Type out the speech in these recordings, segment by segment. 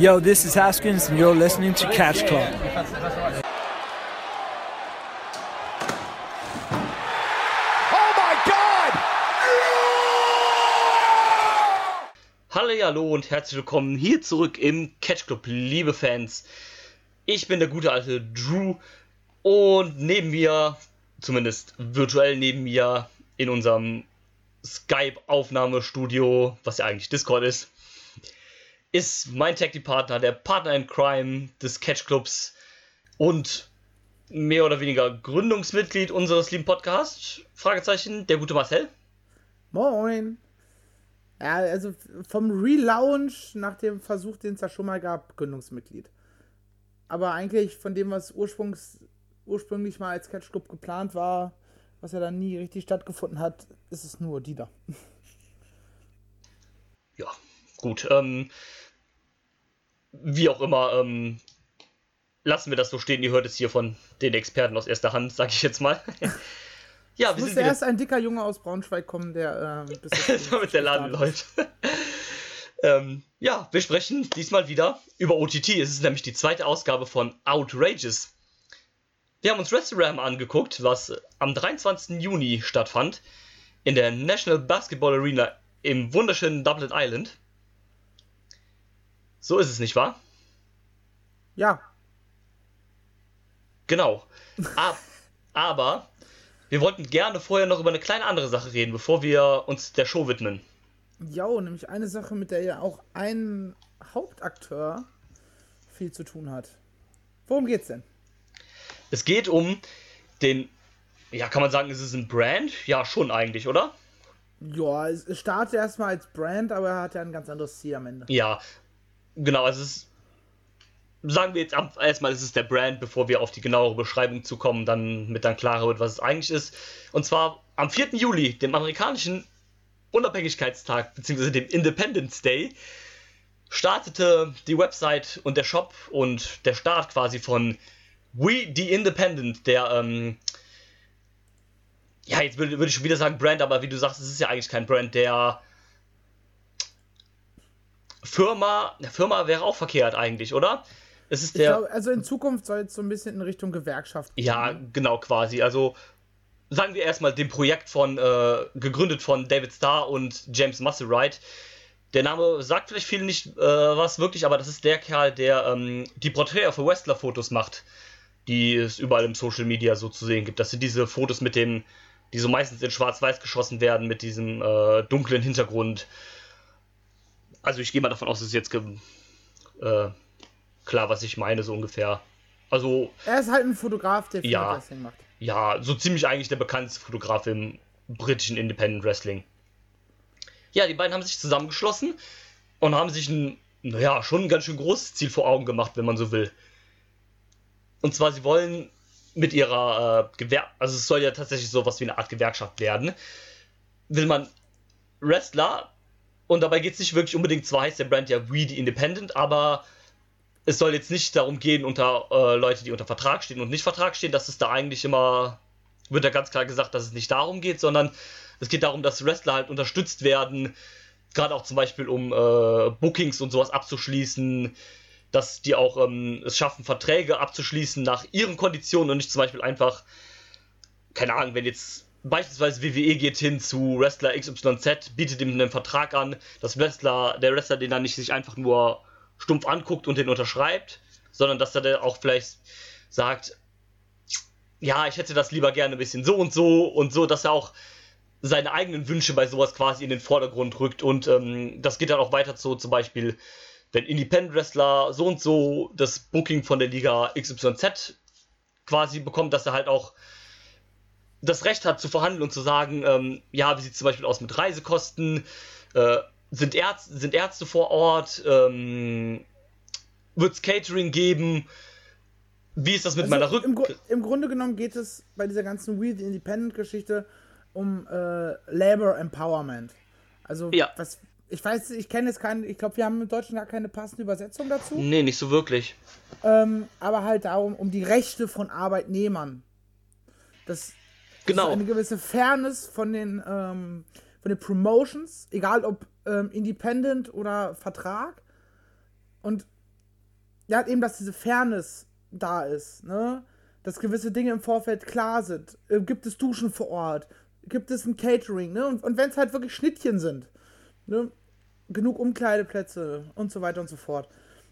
Yo, this is Haskins, and you're listening to Catch Club. Hallo und herzlich willkommen hier zurück im Catch Club, liebe Fans. Ich bin der gute alte Drew und neben mir, zumindest virtuell neben mir, in unserem Skype-Aufnahmestudio, was ja eigentlich Discord ist, ist mein Tag Partner, der Partner in Crime des Catch Clubs und mehr oder weniger Gründungsmitglied unseres lieben Podcasts, Fragezeichen, der gute Marcel. Moin. Ja, also vom Relaunch nach dem Versuch, den es da schon mal gab, Gründungsmitglied. Aber eigentlich von dem, was ursprungs, ursprünglich mal als Catch Club geplant war, was ja dann nie richtig stattgefunden hat, ist es nur die da. Ja, gut. Ähm, wie auch immer, ähm, lassen wir das so stehen. Ihr hört es hier von den Experten aus erster Hand, sag ich jetzt mal. ja, wir musste erst ein dicker Junge aus Braunschweig kommen, der äh, bis mit der Laden läuft. ähm, ja, wir sprechen diesmal wieder über OTT. Es ist nämlich die zweite Ausgabe von Outrageous. Wir haben uns WrestleRam angeguckt, was am 23. Juni stattfand in der National Basketball Arena im wunderschönen Dublin Island. So ist es nicht wahr? Ja. Genau. Ab, aber wir wollten gerne vorher noch über eine kleine andere Sache reden, bevor wir uns der Show widmen. Ja, nämlich eine Sache, mit der ja auch ein Hauptakteur viel zu tun hat. Worum geht's denn? Es geht um den, ja, kann man sagen, ist es ein Brand? Ja, schon eigentlich, oder? Ja, es startet erstmal als Brand, aber er hat ja ein ganz anderes Ziel am Ende. Ja, genau, es ist, sagen wir jetzt erstmal, es ist der Brand, bevor wir auf die genauere Beschreibung zu kommen, dann mit dann klarer wird, was es eigentlich ist. Und zwar am 4. Juli, dem amerikanischen Unabhängigkeitstag, beziehungsweise dem Independence Day, startete die Website und der Shop und der Start quasi von We the Independent, der, ähm, ja, jetzt würde, würde ich schon wieder sagen Brand, aber wie du sagst, es ist ja eigentlich kein Brand, der Firma, Firma wäre auch verkehrt eigentlich, oder? Es ist der. Glaub, also in Zukunft soll es so ein bisschen in Richtung Gewerkschaft gehen. Ja, ne? genau, quasi. Also sagen wir erstmal dem Projekt von, äh, gegründet von David Starr und James Musselwright. Der Name sagt vielleicht viel nicht äh, was wirklich, aber das ist der Kerl, der ähm, die Porträts für Wrestler-Fotos macht die es überall im Social Media so zu sehen gibt. Das sind diese Fotos mit dem, die so meistens in Schwarz-Weiß geschossen werden, mit diesem äh, dunklen Hintergrund. Also ich gehe mal davon aus, dass es jetzt äh, klar, was ich meine, so ungefähr. Also. Er ist halt ein Fotograf, der viel ja, Wrestling macht. Ja, so ziemlich eigentlich der bekannteste Fotograf im britischen Independent Wrestling. Ja, die beiden haben sich zusammengeschlossen und haben sich ein, naja, schon ein ganz schön großes Ziel vor Augen gemacht, wenn man so will. Und zwar, sie wollen mit ihrer äh, Gewer also es soll ja tatsächlich so was wie eine Art Gewerkschaft werden, will man Wrestler und dabei geht es nicht wirklich unbedingt, zwar heißt der Brand ja We the Independent, aber es soll jetzt nicht darum gehen, unter äh, Leute, die unter Vertrag stehen und nicht Vertrag stehen, dass es da eigentlich immer, wird da ganz klar gesagt, dass es nicht darum geht, sondern es geht darum, dass Wrestler halt unterstützt werden, gerade auch zum Beispiel um äh, Bookings und sowas abzuschließen, dass die auch ähm, es schaffen, Verträge abzuschließen nach ihren Konditionen und nicht zum Beispiel einfach, keine Ahnung, wenn jetzt beispielsweise WWE geht hin zu Wrestler XYZ, bietet ihm einen Vertrag an, dass Wrestler, der Wrestler den dann nicht sich einfach nur stumpf anguckt und den unterschreibt, sondern dass er dann auch vielleicht sagt, ja, ich hätte das lieber gerne ein bisschen so und so und so, dass er auch seine eigenen Wünsche bei sowas quasi in den Vordergrund rückt und ähm, das geht dann auch weiter zu zum Beispiel wenn Independent Wrestler so und so das Booking von der Liga XYZ quasi bekommt, dass er halt auch das Recht hat zu verhandeln und zu sagen, ähm, ja, wie sieht es zum Beispiel aus mit Reisekosten, äh, sind, Ärzte, sind Ärzte vor Ort, ähm, wird es Catering geben, wie ist das mit also meiner Rücken? Im, Im, Grunde genommen geht es bei dieser ganzen Weird Independent Geschichte um äh, Labor Empowerment. Also ja. was, ich weiß, ich kenne jetzt keinen, ich glaube, wir haben im Deutschen gar keine passende Übersetzung dazu. Nee, nicht so wirklich. Ähm, aber halt darum, um die Rechte von Arbeitnehmern. Das, genau. eine gewisse Fairness von den, ähm, von den Promotions, egal ob ähm, Independent oder Vertrag. Und ja, eben, dass diese Fairness da ist, ne? Dass gewisse Dinge im Vorfeld klar sind. Äh, gibt es Duschen vor Ort? Gibt es ein Catering, ne? Und, und wenn es halt wirklich Schnittchen sind, ne? Genug Umkleideplätze und so weiter und so fort.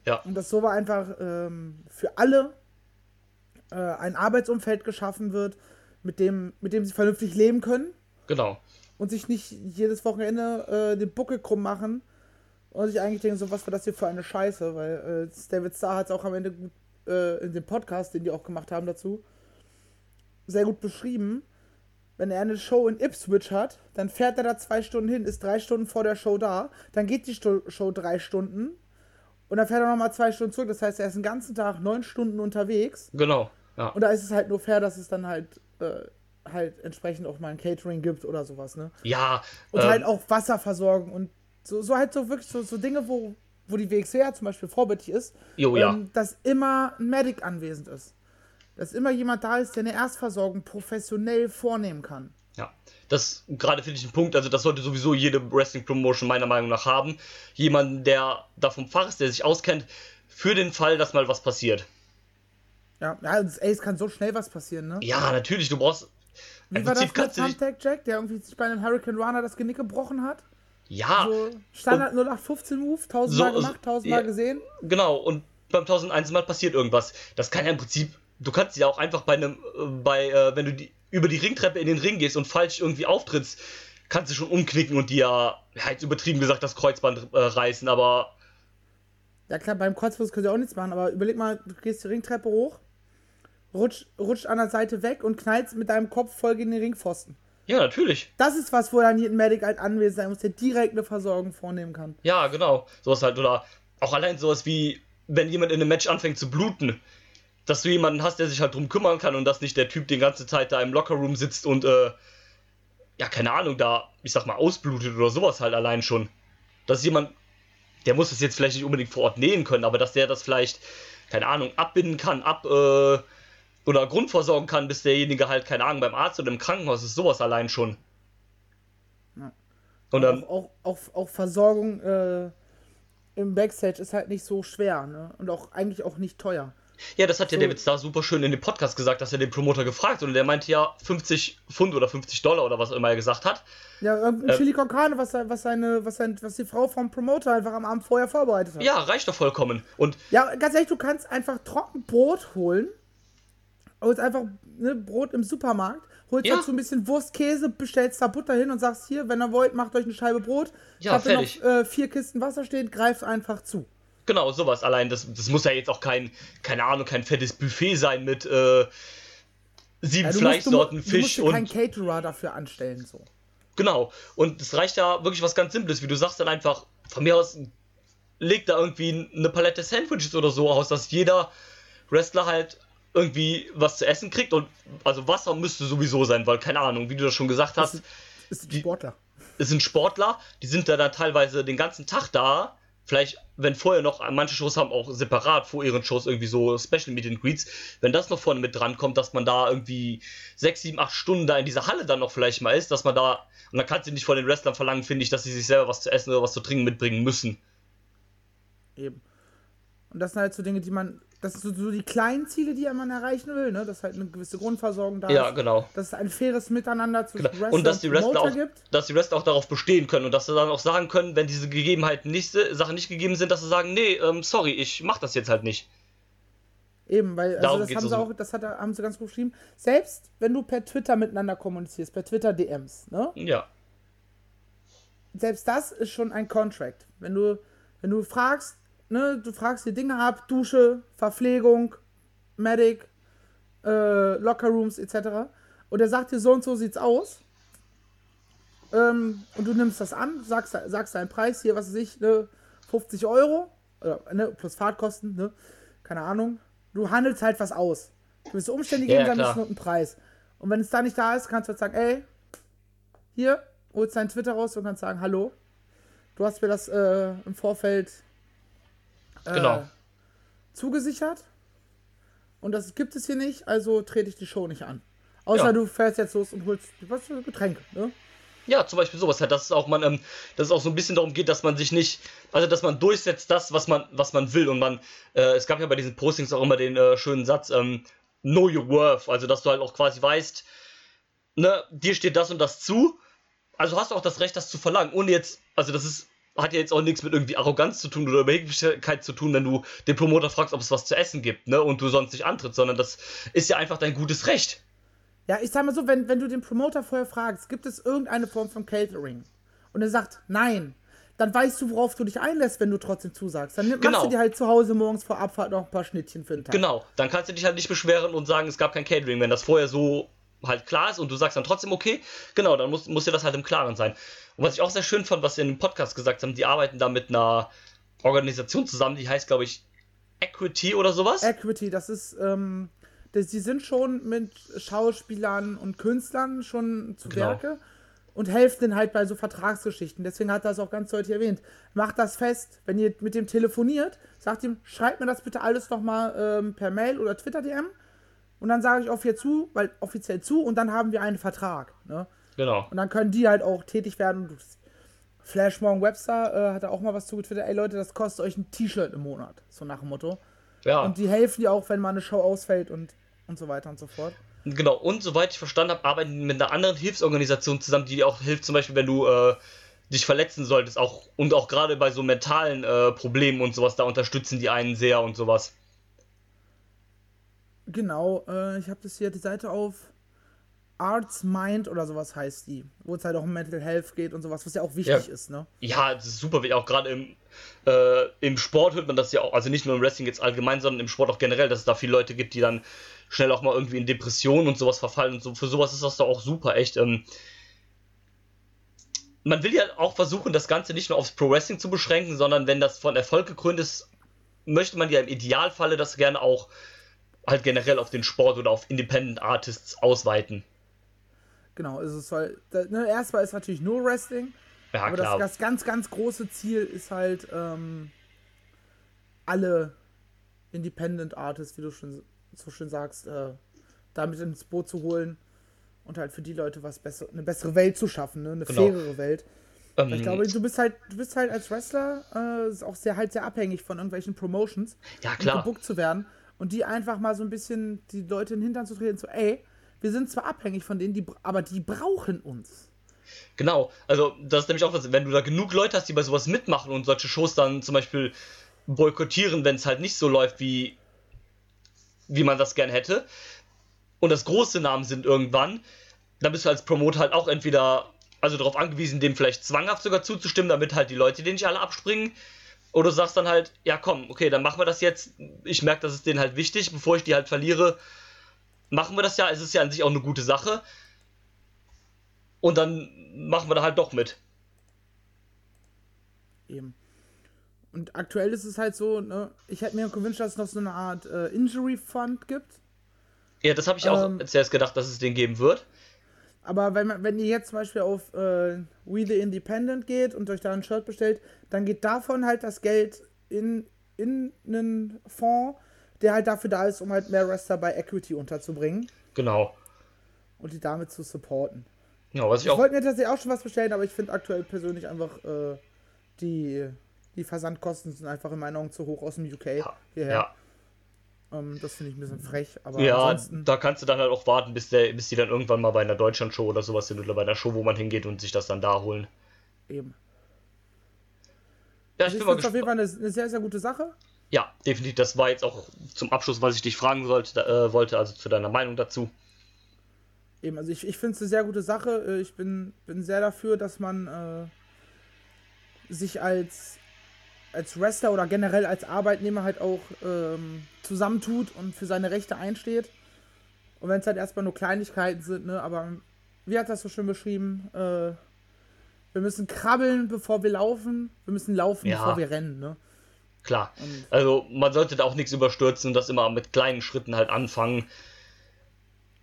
Ja. Und dass so einfach ähm, für alle äh, ein Arbeitsumfeld geschaffen wird, mit dem, mit dem sie vernünftig leben können Genau. und sich nicht jedes Wochenende äh, den Buckel krumm machen und sich eigentlich denken, so was war das hier für eine Scheiße, weil äh, David Starr hat es auch am Ende gut äh, in dem Podcast, den die auch gemacht haben dazu, sehr gut beschrieben. Wenn er eine Show in Ipswich hat, dann fährt er da zwei Stunden hin, ist drei Stunden vor der Show da, dann geht die Sto Show drei Stunden und dann fährt er nochmal zwei Stunden zurück. Das heißt, er ist den ganzen Tag neun Stunden unterwegs Genau. Ja. und da ist es halt nur fair, dass es dann halt äh, halt entsprechend auch mal ein Catering gibt oder sowas, ne? Ja. Und ähm, halt auch Wasserversorgung und so, so halt so wirklich so, so Dinge, wo, wo die WXW zum Beispiel vorbildlich ist, Jo, ja. ähm, dass immer ein Medic anwesend ist. Dass immer jemand da ist, der eine Erstversorgung professionell vornehmen kann. Ja, das gerade finde ich ein Punkt, also das sollte sowieso jede Wrestling-Promotion meiner Meinung nach haben. Jemanden, der da vom Fach ist, der sich auskennt, für den Fall, dass mal was passiert. Ja, ja ey, es kann so schnell was passieren, ne? Ja, natürlich, du brauchst. Wie war das Prinzip mit du dich. Thumbtack Jack, der irgendwie sich bei einem Hurricane Runner das Genick gebrochen hat? Ja, So Standard 0815 Move, tausendmal So, gemacht, tausendmal ja. gesehen. genau. Und beim 1001 Mal passiert irgendwas. Das kann ja im Prinzip. Du kannst ja auch einfach bei einem. äh, bei, äh, wenn du die, über die Ringtreppe in den Ring gehst und falsch irgendwie auftrittst, kannst du schon umknicken und dir, ja, jetzt übertrieben gesagt, das Kreuzband äh, reißen, aber. Ja klar, beim Kreuzfuß können sie auch nichts machen, aber überleg mal, du gehst die Ringtreppe hoch, rutscht, rutscht an der Seite weg und knallst mit deinem Kopf voll gegen den Ringpfosten. Ja, natürlich. Das ist was, wo dann hier ein Medic halt anwesend sein muss, der direkt eine Versorgung vornehmen kann. Ja, genau. Sowas halt. Oder auch allein sowas wie, wenn jemand in einem Match anfängt zu bluten, dass du jemanden hast, der sich halt drum kümmern kann und dass nicht der Typ die ganze Zeit da im Lockerroom sitzt und, äh, ja, keine Ahnung, da, ich sag mal, ausblutet oder sowas halt allein schon. Dass jemand, der muss das jetzt vielleicht nicht unbedingt vor Ort nähen können, aber dass der das vielleicht, keine Ahnung, abbinden kann, ab, äh, oder grundversorgen kann, bis derjenige halt, keine Ahnung, beim Arzt oder im Krankenhaus ist, sowas allein schon. Ja. Und dann, auch, auch, auch, auch Versorgung äh, im Backstage ist halt nicht so schwer, ne? Und auch eigentlich auch nicht teuer. Ja, das hat ja So. David Starr super schön in dem Podcast gesagt, dass er den Promoter gefragt und der meinte ja 50 Pfund oder 50 Dollar oder was auch immer er gesagt hat. Ja, irgendein Ähm. Chili con Carne, was, was, seine, was, sein, was die Frau vom Promoter einfach am Abend vorher vorbereitet hat. Ja, reicht doch vollkommen. Und Ja, ganz ehrlich, du kannst einfach Trockenbrot holen. Holst einfach ne, Brot im Supermarkt, holst Ja. dazu ein bisschen Wurstkäse, bestellst da Butter hin und sagst hier, wenn ihr wollt, macht euch eine Scheibe Brot. Ja, hab hier fertig. noch äh, vier Kisten Wasser stehen, greift einfach zu. genau, sowas allein. Das, das muss ja jetzt auch kein, keine Ahnung, kein fettes Buffet sein mit äh, sieben Ja, du musst, du, Fleischsorten, mu- du Fisch musst dir keinen und. Caterer dafür anstellen. So. Genau. Und es reicht ja wirklich was ganz Simples, wie du sagst, dann einfach, von mir aus, leg da irgendwie eine Palette Sandwiches oder so aus, dass jeder Wrestler halt irgendwie was zu essen kriegt und also Wasser müsste sowieso sein, weil keine Ahnung, wie du das schon gesagt hast, Ist ein Die- Sportler. es sind Sportler, die sind da dann teilweise den ganzen Tag da. Vielleicht, wenn vorher noch, manche Shows haben auch separat vor ihren Shows irgendwie so Special Meet and Greets, wenn das noch vorne mit dran kommt, dass man da irgendwie sechs, sieben, acht Stunden da in dieser Halle dann noch vielleicht mal ist, dass man da, und dann kannst du nicht von den Wrestlern verlangen, finde ich, dass sie sich selber was zu essen oder was zu trinken mitbringen müssen. Eben. Und das sind halt so Dinge, die man. Das sind so, so die kleinen Ziele, die man erreichen will, ne? Dass halt eine gewisse Grundversorgung da Ja, ist. genau. Dass es ein faires Miteinander zwischen Genau. Wrestler Und dass die Wrestler auch, gibt. dass die Wrestler auch darauf bestehen können und dass sie dann auch sagen können, wenn diese Gegebenheiten nicht, Sachen nicht gegeben sind, dass sie sagen, nee, ähm, sorry, ich mach das jetzt halt nicht. Eben, weil also Darum das haben sie auch, das hat, haben sie ganz gut geschrieben. Selbst wenn du per Twitter miteinander kommunizierst, per Twitter DMs, ne? Ja. Selbst das ist schon ein Contract. Wenn du, wenn du fragst, ne, du fragst die Dinge ab, Dusche, Verpflegung, Medic, äh, Lockerrooms etc. Und er sagt dir, so und so sieht's aus. Ähm, und du nimmst das an, sagst, sagst deinen Preis hier, was weiß ich, ne, 50 Euro, oder, ne, plus Fahrtkosten, ne, keine Ahnung. Du handelst halt was aus. Umstände Ja, geben ja, dann ist nur einen Preis. Und wenn es da nicht da ist, kannst du halt sagen, ey, hier, holst deinen Twitter raus und kannst sagen, hallo, du hast mir das äh, im Vorfeld äh, Genau. zugesichert und das gibt es hier nicht, also trete ich die Show nicht an. Außer Ja. du fährst jetzt los und holst was für Getränke, ne? Ja, zum Beispiel sowas halt, dass es auch man, ähm, dass es auch so ein bisschen darum geht, dass man sich nicht, also dass man durchsetzt das, was man, was man will und man, äh, es gab ja bei diesen Postings auch immer den äh, schönen Satz, ähm, know your worth, also dass du halt auch quasi weißt, ne, dir steht das und das zu, also hast du auch das Recht, das zu verlangen, ohne jetzt, also das ist, hat ja jetzt auch nichts mit irgendwie Arroganz zu tun oder Überheblichkeit zu tun, wenn du den Promoter fragst, ob es was zu essen gibt, ne, und du sonst nicht antrittst, sondern das ist ja einfach dein gutes Recht. Ja, ich sag mal so, wenn, wenn du den Promoter vorher fragst, gibt es irgendeine Form von Catering? Und er sagt, nein, dann weißt du, worauf du dich einlässt, wenn du trotzdem zusagst. Dann genau. machst du dir halt zu Hause morgens vor Abfahrt noch ein paar Schnittchen für den Tag. Genau, dann kannst du dich halt nicht beschweren und sagen, es gab kein Catering, wenn das vorher so halt klar ist und du sagst dann trotzdem okay, genau, dann muss, muss dir das halt im Klaren sein. Und was ich auch sehr schön fand, was sie in dem Podcast gesagt haben, die arbeiten da mit einer Organisation zusammen, die heißt, glaube ich, Equity oder sowas. Equity, das ist, ähm, sie sind schon mit Schauspielern und Künstlern schon zu genau. Werke und helfen denen halt bei so Vertragsgeschichten. Deswegen hat er das auch ganz deutlich erwähnt. Macht das fest, wenn ihr mit dem telefoniert, sagt ihm, schreibt mir das bitte alles nochmal ähm, per Mail oder Twitter-DM und dann sage ich offiziell zu, weil offiziell zu und dann haben wir einen Vertrag. Ne? Genau. Und dann können die halt auch tätig werden. Flash Morgan Webster äh, hat da auch mal was zugetwittert. Ey Leute, das kostet euch ein T-Shirt im Monat. So nach dem Motto. Ja. Und die helfen dir auch, wenn mal eine Show ausfällt und, und so weiter und so fort. Genau, und soweit ich verstanden habe, arbeiten die mit einer anderen Hilfsorganisation zusammen, die dir auch hilft, zum Beispiel, wenn du äh, dich verletzen solltest, auch und auch gerade bei so mentalen äh, Problemen und sowas, da unterstützen die einen sehr und sowas. Genau, äh, ich habe das hier die Seite auf. Arts Mind oder sowas heißt die, wo es halt auch um Mental Health geht und sowas, was ja auch wichtig ja. ist, ne? Ja, das ist super, auch gerade im, äh, im Sport hört man das ja auch, also nicht nur im Wrestling jetzt allgemein, sondern im Sport auch generell, dass es da viele Leute gibt, die dann schnell auch mal irgendwie in Depressionen und sowas verfallen und so. Für sowas ist das da auch super, echt. Ähm, man will ja auch versuchen, das Ganze nicht nur aufs Pro Wrestling zu beschränken, sondern wenn das von Erfolg gekrönt ist, möchte man ja im Idealfalle das gerne auch halt generell auf den Sport oder auf Independent Artists ausweiten. Genau, also es soll, ne, erstmal ist natürlich nur Wrestling, ja, aber das, das, ganz, ganz große Ziel ist halt ähm, alle Independent Artists, wie du schon so schön sagst, äh, damit ins Boot zu holen und halt für die Leute was besser, eine bessere Welt zu schaffen, ne? eine genau. fairere Welt. Ähm, ich glaube, du bist halt, du bist halt als Wrestler äh, auch sehr halt sehr abhängig von irgendwelchen Promotions, ja, klar. um gebuckt zu werden und die einfach mal so ein bisschen die Leute in den Hintern zu treten, so, ey, wir sind zwar abhängig von denen, die, aber die brauchen uns. Genau, also das ist nämlich auch was, wenn du da genug Leute hast, die bei sowas mitmachen und solche Shows dann zum Beispiel boykottieren, wenn es halt nicht so läuft, wie, wie man das gern hätte, und das große Namen sind irgendwann, dann bist du als Promoter halt auch entweder also darauf angewiesen, dem vielleicht zwanghaft sogar zuzustimmen, damit halt die Leute den nicht alle abspringen, oder du sagst dann halt, ja komm, okay, dann machen wir das jetzt. Ich merke, das ist denen halt wichtig, bevor ich die halt verliere, machen wir das ja. Es ist ja an sich auch eine gute Sache. Und dann machen wir da halt doch mit. Eben. Und aktuell ist es halt so, ne, ich hätte mir gewünscht, dass es noch so eine Art äh, Injury Fund gibt. Ja, das habe ich auch ähm, zuerst gedacht, dass es den geben wird. Aber wenn, man, wenn ihr jetzt zum Beispiel auf äh, We the Independent geht und euch da ein Shirt bestellt, dann geht davon halt das Geld in, in einen Fonds, der halt dafür da ist, um halt mehr Wrestler bei Equity unterzubringen. Genau. Und die damit zu supporten. Ja, was ich, ich wollte mir tatsächlich auch schon was bestellen, aber ich finde aktuell persönlich einfach äh, die, die Versandkosten sind einfach in meinen Augen zu hoch aus dem UK ja. hierher. Ja. Ähm, das finde ich ein bisschen frech. Aber ja, ansonsten... da kannst du dann halt auch warten, bis, der, bis die dann irgendwann mal bei einer Deutschland-Show oder sowas sind oder bei einer Show, wo man hingeht und sich das dann da holen. Eben. Ja, ich, ich finde es auf jeden Fall eine, eine, sehr, sehr gute Sache. Ja, definitiv. Das war jetzt auch zum Abschluss, was ich dich fragen sollte, äh, wollte, also zu deiner Meinung dazu. Eben, also ich, ich finde es eine sehr gute Sache. Äh, ich bin, bin sehr dafür, dass man äh, sich als als Wrestler oder generell als Arbeitnehmer halt auch ähm, zusammentut und für seine Rechte einsteht. Und wenn es halt erstmal nur Kleinigkeiten sind, ne, aber wie hat das so schön beschrieben? Äh, wir müssen krabbeln, bevor wir laufen. Wir müssen laufen, ja. bevor wir rennen, ne? Klar. Und also man sollte da auch nichts überstürzen und das immer mit kleinen Schritten halt anfangen.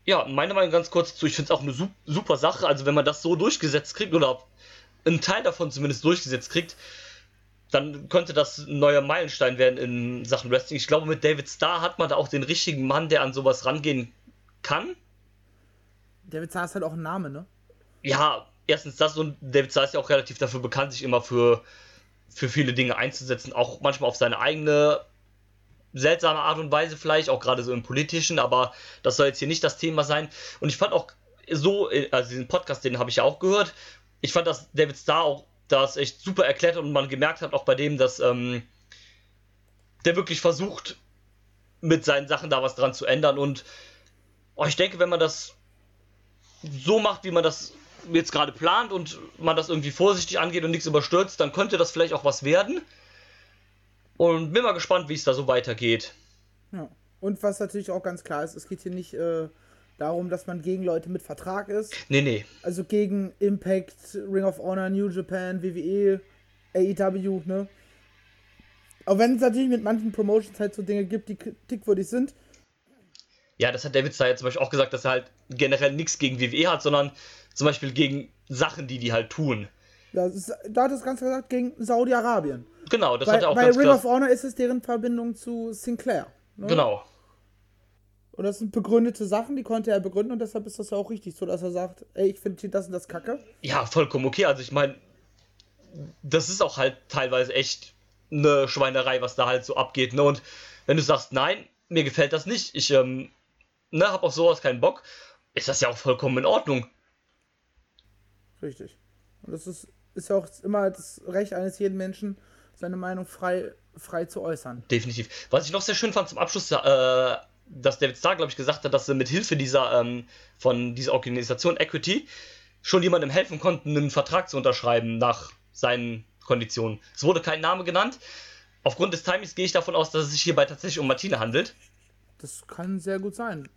Ja, meine Meinung ganz kurz zu, ich finde es auch eine super Sache. Also wenn man das so durchgesetzt kriegt oder einen Teil davon zumindest durchgesetzt kriegt, dann könnte das ein neuer Meilenstein werden in Sachen Wrestling. Ich glaube, mit David Starr hat man da auch den richtigen Mann, der an sowas rangehen kann. David Starr ist halt auch ein Name, ne? Ja, erstens das und David Starr ist ja auch relativ dafür bekannt, sich immer für, für viele Dinge einzusetzen, auch manchmal auf seine eigene seltsame Art und Weise vielleicht, auch gerade so im politischen, aber das soll jetzt hier nicht das Thema sein. Und ich fand auch so, also diesen Podcast, den habe ich ja auch gehört, ich fand, dass David Starr auch das echt super erklärt und man gemerkt hat auch bei dem, dass ähm, der wirklich versucht, mit seinen Sachen da was dran zu ändern und oh, ich denke, wenn man das so macht, wie man das jetzt gerade plant und man das irgendwie vorsichtig angeht und nichts überstürzt, dann könnte das vielleicht auch was werden. Und bin mal gespannt, wie es da so weitergeht. Ja. Und was natürlich auch ganz klar ist, es geht hier nicht äh, darum, dass man gegen Leute mit Vertrag ist. Nee, nee. Also gegen Impact, Ring of Honor, New Japan, WWE, AEW, ne? Auch wenn es natürlich mit manchen Promotions halt so Dinge gibt, die kritikwürdig sind. Ja, das hat David da jetzt zum Beispiel auch gesagt, dass er halt generell nichts gegen WWE hat, sondern zum Beispiel gegen Sachen, die die halt tun. Ja, da hat es ganz gesagt, gegen Saudi-Arabien. Genau, das bei, hat er auch bei ganz Ring klar. of Honor ist es deren Verbindung zu Sinclair. Ne? Genau. Und das sind begründete Sachen, die konnte er begründen und deshalb ist das ja auch richtig so, dass er sagt, ey, ich finde das und das kacke. Ja, vollkommen okay. Also ich meine, das ist auch halt teilweise echt eine Schweinerei, was da halt so abgeht. Ne? Und wenn du sagst, nein, mir gefällt das nicht, ich ähm, ne, hab auf sowas keinen Bock, ist das ja auch vollkommen in Ordnung. Richtig. Und das ist, ist ja auch immer das Recht eines jeden Menschen, seine Meinung frei, frei zu äußern. Definitiv. Was ich noch sehr schön fand zum Abschluss, äh, dass David Starr, glaube ich, gesagt hat, dass sie mit Hilfe dieser, ähm, von dieser Organisation Equity schon jemandem helfen konnten, einen Vertrag zu unterschreiben nach seinen Konditionen. Es wurde kein Name genannt. Aufgrund des Timings gehe ich davon aus, dass es sich hierbei tatsächlich um Martine handelt. Das kann sehr gut sein.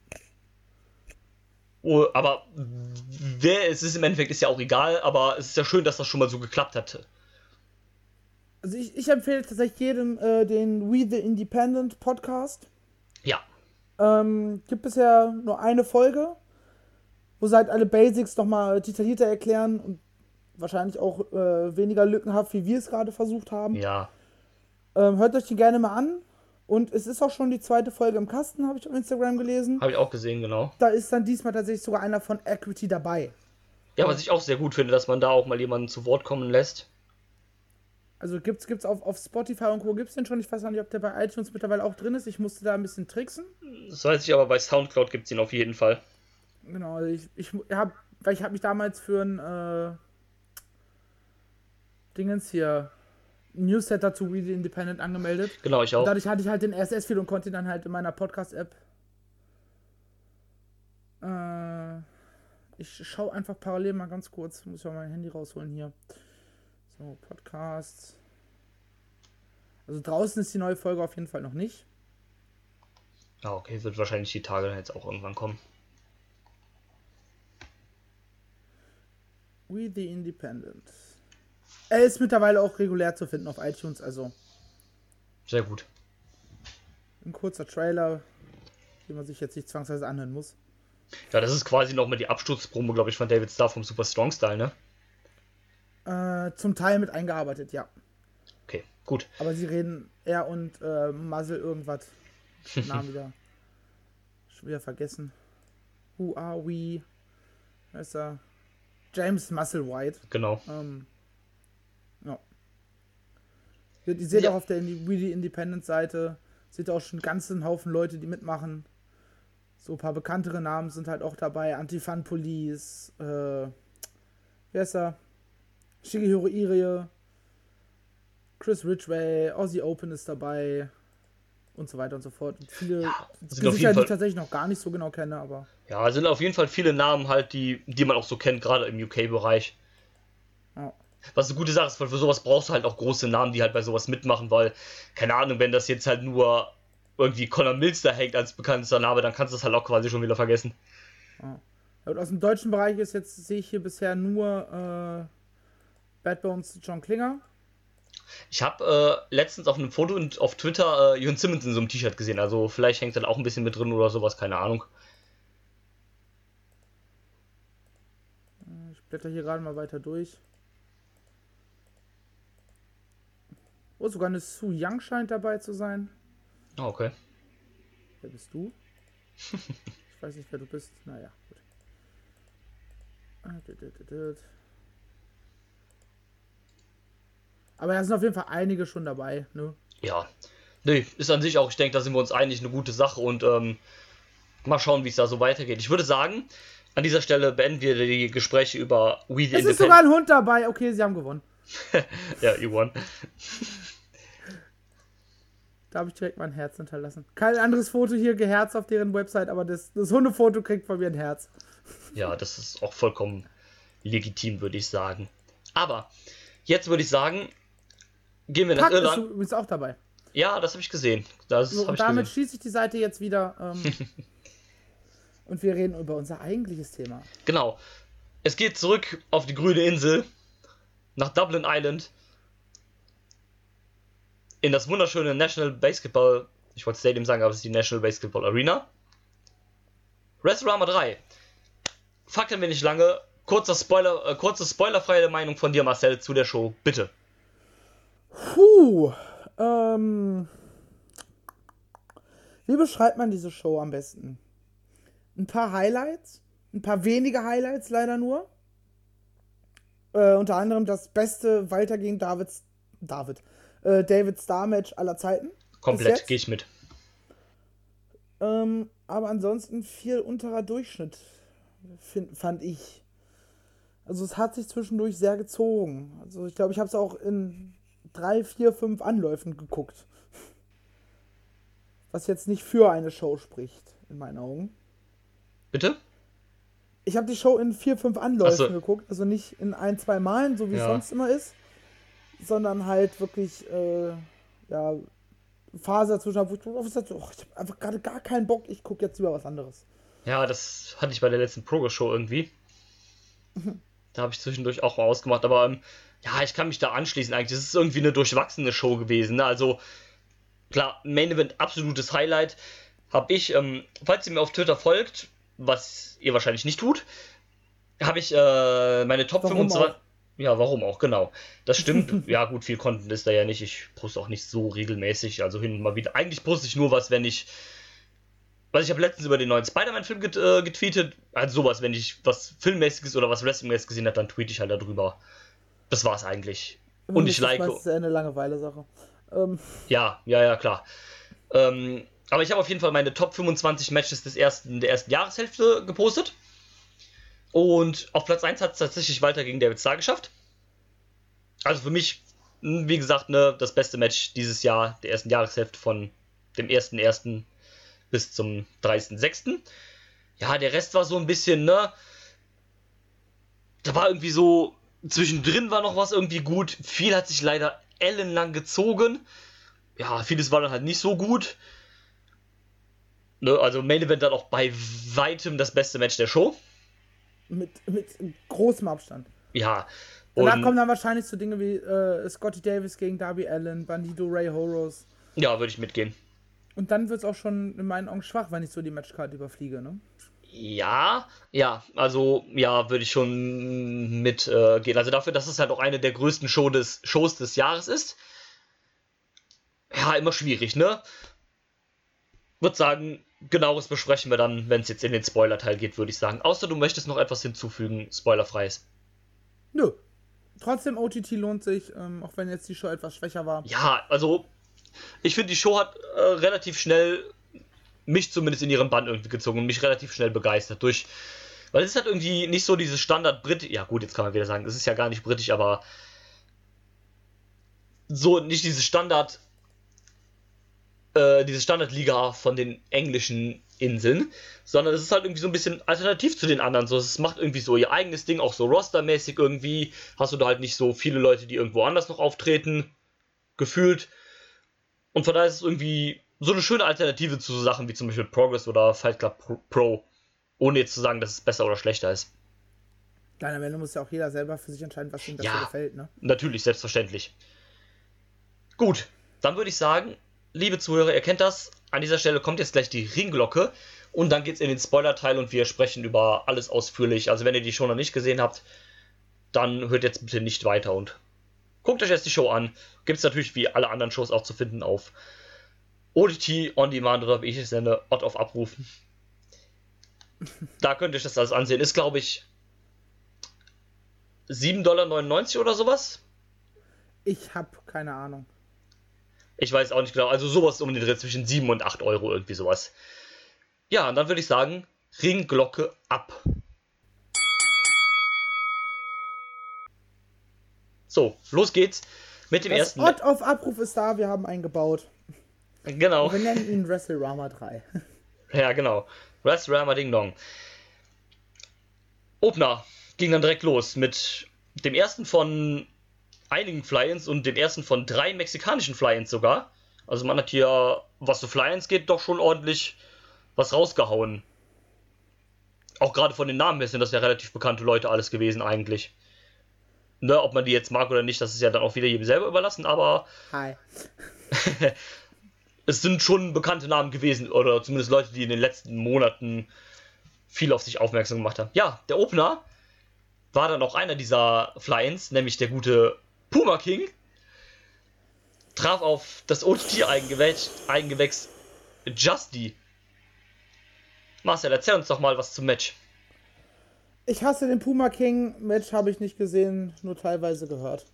Oh, aber wer es ist im Endeffekt ist ja auch egal, aber es ist ja schön, dass das schon mal so geklappt hatte. Also ich, ich empfehle tatsächlich jedem äh, den We the Independent Podcast. Ja, Ähm, gibt bisher nur eine Folge, wo sie halt alle Basics nochmal detaillierter erklären und wahrscheinlich auch äh, weniger lückenhaft, wie wir es gerade versucht haben. ja. Ähm, hört euch die gerne mal an. Und es ist auch schon die zweite Folge im Kasten, habe ich auf Instagram gelesen. Habe ich auch gesehen, genau. Da ist dann diesmal tatsächlich sogar einer von Equity dabei. Ja, was ich auch sehr gut finde, dass man da auch mal jemanden zu Wort kommen lässt. Also gibt's, gibt's auf, auf Spotify und Co. gibt's den schon. Ich weiß auch nicht, ob der bei iTunes mittlerweile auch drin ist. Ich musste da ein bisschen tricksen. Das weiß ich aber, bei Soundcloud gibt es ihn auf jeden Fall. Genau, ich, ich habe, weil ich habe mich damals für ein äh, Dingens hier Newsletter zu the Independent angemeldet. Genau, ich Und auch. dadurch hatte ich halt den RSS-Feed und konnte ihn dann halt in meiner Podcast-App. Äh, ich schaue einfach parallel mal ganz kurz. Muss ich mal mein Handy rausholen hier. So, Podcasts. Also draußen ist die neue Folge auf jeden Fall noch nicht. Ja, okay, wird wahrscheinlich die Tage jetzt auch irgendwann kommen. We the Independent. Er ist mittlerweile auch regulär zu finden auf iTunes, also Sehr gut. ein kurzer Trailer, den man sich jetzt nicht zwangsweise anhören muss. Ja, das ist quasi nochmal die Absturzprobe, glaube ich, von David Starr vom Super Strong Style, ne? Äh, zum Teil mit eingearbeitet, ja. Okay, gut. Aber sie reden er und äh, Muzzle irgendwas. Namen wieder. Schon wieder vergessen. Who are we? Wer ist er? James Musselwhite. Genau. Ähm, ja. Ihr, ihr seht Ja. auch auf der Indi- Really Independent Seite, seht ihr auch schon einen ganzen Haufen Leute, die mitmachen. So ein paar bekanntere Namen sind halt auch dabei. Antifan Police, äh, wer ist er? Shigehiro Irie, Chris Ridgway, Aussie Open ist dabei und so weiter und so fort. Und viele Ja, Gesichter, die ich Fall- tatsächlich noch gar nicht so genau kenne, aber Ja, sind auf jeden Fall viele Namen halt, die, die man auch so kennt, gerade im UK-Bereich. ja. Was eine gute Sache ist, weil für sowas brauchst du halt auch große Namen, die halt bei sowas mitmachen, weil, keine Ahnung, wenn das jetzt halt nur irgendwie Conor Mills da hängt als bekanntester Name, dann kannst du es halt auch quasi schon wieder vergessen. Ja, und aus dem deutschen Bereich ist jetzt, sehe ich hier bisher nur äh, Bad Bones John Klinger. Ich habe äh, letztens auf einem Foto und auf Twitter äh, Jürgen Simmons in so einem T-Shirt gesehen, also vielleicht hängt er auch ein bisschen mit drin oder sowas, keine Ahnung. Ich blätter hier gerade mal weiter durch. Oh, sogar eine Su Young scheint dabei zu sein. Ah, okay. Wer bist du? Ich weiß nicht, wer du bist. Naja, gut. Aber da sind auf jeden Fall einige schon dabei. Ne? Ja. Nee, ist an sich auch, ich denke, da sind wir uns einig, eine gute Sache und ähm, mal schauen, wie es da so weitergeht. Ich würde sagen, an dieser Stelle beenden wir die Gespräche über We the Es ist sogar ein Hund dabei. Okay, sie haben gewonnen. ja, you won. Da habe ich direkt mein Herz hinterlassen. Kein anderes Foto hier geherzt auf deren Website, aber das, das Hundefoto kriegt von mir ein Herz. Ja, das ist auch vollkommen legitim, würde ich sagen. Aber jetzt würde ich sagen, gehen wir nach Pack Irland. Du bist auch dabei. Ja, das habe ich gesehen. Das so, und damit schließe ich die Seite jetzt wieder. Ähm, und wir reden über unser eigentliches Thema. Genau. Es geht zurück auf die grüne Insel, nach Dublin Island in das wunderschöne National Basketball, ich wollte Stadium sagen, aber es ist die National Basketball Arena. WrestleMania 3. Fakten wir nicht lange. Kurzer Spoiler, äh, kurze spoilerfreie Meinung von dir, Marcel, zu der Show, bitte. Puh, ähm, wie beschreibt man diese Show am besten? Ein paar Highlights, ein paar wenige Highlights leider nur. Äh, unter anderem das beste Walter gegen Davids, David, äh, David Star Match aller Zeiten. Komplett, gehe ich mit. Ähm, aber ansonsten viel unterer Durchschnitt, find, fand ich. Also es hat sich zwischendurch sehr gezogen. Also ich glaube, ich habe es auch in drei, vier, fünf Anläufen geguckt. Was jetzt nicht für eine Show spricht, in meinen Augen. Bitte? Ich habe die Show in vier, fünf Anläufen so. geguckt, also nicht in ein, zwei Malen, so wie ja. es sonst immer ist, sondern halt wirklich, äh, ja, Phase dazwischen, wo ich, oh, ich habe einfach gerade gar keinen Bock, ich gucke jetzt lieber was anderes. Ja, das hatte ich bei der letzten Progress-Show irgendwie. da habe ich zwischendurch auch mal ausgemacht, aber ähm, ja, ich kann mich da anschließen eigentlich. Das ist irgendwie eine durchwachsene Show gewesen. Ne? Also, klar, Main Event absolutes Highlight. Habe ich, ähm, falls ihr mir auf Twitter folgt, was ihr wahrscheinlich nicht tut, habe ich äh, meine Top warum 25. Auch? Ja, warum auch, genau. Das stimmt. ja, gut, viel Content ist da ja nicht. Ich poste auch nicht so regelmäßig. Also hin und mal wieder. Eigentlich poste ich nur was, wenn ich. Was ich habe letztens über den neuen Spider-Man-Film get, äh, getweetet. Also sowas, wenn ich was Filmmäßiges oder was Wrestlingmäßiges gesehen habe, dann tweete ich halt darüber. Das war's eigentlich. Und ich like. Das ist eine Langeweile-Sache. Ähm. Ja, ja, ja, klar. Ähm, aber ich habe auf jeden Fall meine Top 25 Matches des ersten, der ersten Jahreshälfte gepostet. Und auf Platz 1 hat es tatsächlich Walter gegen David Starr geschafft. Also für mich, hm, wie gesagt, ne, das beste Match dieses Jahr, der ersten Jahreshälfte von dem 1.1. bis zum 30.06. Ja, der Rest war so ein bisschen, ne? Da war irgendwie so, zwischendrin war noch was irgendwie gut. Viel hat sich leider ellenlang gezogen. Ja, vieles war dann halt nicht so gut. Ne, also Main Event dann auch bei weitem das beste Match der Show. Mit, mit großem Abstand. Ja. Danach kommen dann wahrscheinlich so Dinge wie äh, Scotty Davis gegen Darby Allen, Bandido Ray Horus. Ja, würde ich mitgehen. Und dann wird es auch schon in meinen Augen schwach, wenn ich so die Matchcard überfliege, ne? Ja, ja, also ja, würde ich schon mitgehen. Äh, also dafür, dass es halt auch eine der größten Show des, Shows des Jahres ist. Ja, immer schwierig, ne? Würde sagen, genaueres besprechen wir dann, wenn es jetzt in den Spoiler-Teil geht, würde ich sagen. Außer du möchtest noch etwas hinzufügen, spoilerfreies. Nö. Trotzdem, OTT lohnt sich, ähm, auch wenn jetzt die Show etwas schwächer war. Ja, also ich finde, die Show hat äh, relativ schnell mich zumindest in ihren Bann irgendwie gezogen und mich relativ schnell begeistert durch. Weil es ist halt irgendwie nicht so dieses Standard Brit. Ja, gut, jetzt kann man wieder sagen, es ist ja gar nicht britisch, aber so nicht dieses Standard äh, diese Standardliga von den englischen Inseln, sondern es ist halt irgendwie so ein bisschen alternativ zu den anderen. So, es macht irgendwie so ihr eigenes Ding, auch so rostermäßig irgendwie. Hast du da halt nicht so viele Leute, die irgendwo anders noch auftreten, gefühlt. Und von daher ist es irgendwie so eine schöne Alternative zu so Sachen wie zum Beispiel Progress oder Fight Club Pro. Ohne jetzt zu sagen, dass es besser oder schlechter ist. Nein, am Ende muss ja auch jeder selber für sich entscheiden, was ihm besser ja, gefällt, ne? Natürlich, selbstverständlich. Gut, dann würde ich sagen, liebe Zuhörer, ihr kennt das. An dieser Stelle kommt jetzt gleich die Ringglocke und dann geht es in den Spoiler-Teil und wir sprechen über alles ausführlich. Also wenn ihr die Show noch nicht gesehen habt, dann hört jetzt bitte nicht weiter und guckt euch jetzt die Show an. Gibt es natürlich wie alle anderen Shows auch zu finden auf ODT, On Demand oder wie ich es nenne, Ort auf Abrufen. Da könnt ihr euch das alles ansehen. Ist, glaube ich, 7,99 Dollar oder sowas. Ich habe keine Ahnung. Ich weiß auch nicht genau. Also sowas um den Dreh zwischen 7 und 8 Euro, irgendwie sowas. Ja, und dann würde ich sagen, Ringglocke ab. So, los geht's mit dem Das ersten. Ort auf Abruf ist da, wir haben einen gebaut. Genau. Wir nennen ihn WrestleRama 3. Ja, genau. WrestleRama Ding Dong. Opener ging dann direkt los mit dem ersten von einigen Fly-Ins und dem ersten von drei mexikanischen Fly-Ins sogar. Also man hat hier, was so Fly-Ins geht, doch schon ordentlich was rausgehauen. Auch gerade von den Namen her sind das ja relativ bekannte Leute alles gewesen eigentlich. Ne, ob man die jetzt mag oder nicht, das ist ja dann auch wieder jedem selber überlassen, aber Hi. es sind schon bekannte Namen gewesen, oder zumindest Leute, die in den letzten Monaten viel auf sich aufmerksam gemacht haben. Ja, der Opener war dann auch einer dieser Fly-Ins, nämlich der gute Puma King. Traf auf das OTT-Eigengewächs Eigengewächs Justy. Marcel, erzähl uns doch mal was zum Match. Ich hasse den Puma King. Match habe ich nicht gesehen, nur teilweise gehört.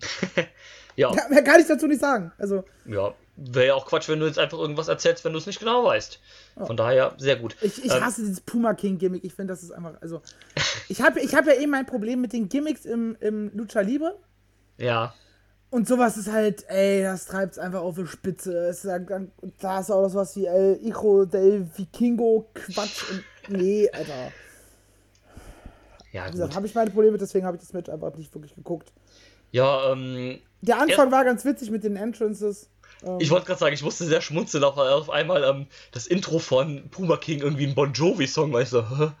Ja, Ja, mehr kann ich dazu nicht sagen. Also, ja, wäre ja auch Quatsch, wenn du jetzt einfach irgendwas erzählst, wenn du es nicht genau weißt. Von daher, sehr gut. ich, ich Ähm, hasse dieses Puma King Gimmick. Ich finde, das ist einfach. Also, ich habe ich hab ja eben ein Problem mit den Gimmicks im, im Lucha Libre. Ja, Und sowas ist halt, ey, das treibt es einfach auf die Spitze. Es ist dann- da ist auch sowas wie El Hijo del Vikingo Quatsch. Und, nee, Alter. ja, gut. habe ich meine Probleme, deswegen habe ich das Match einfach nicht wirklich geguckt. Ja, ähm, Der Anfang war ganz witzig mit den Entrances. Ähm, Ich wollte gerade sagen, ich musste sehr schmunzeln, auf, auf einmal ähm, das Intro von Puma King irgendwie ein Bon Jovi-Song, weißt du?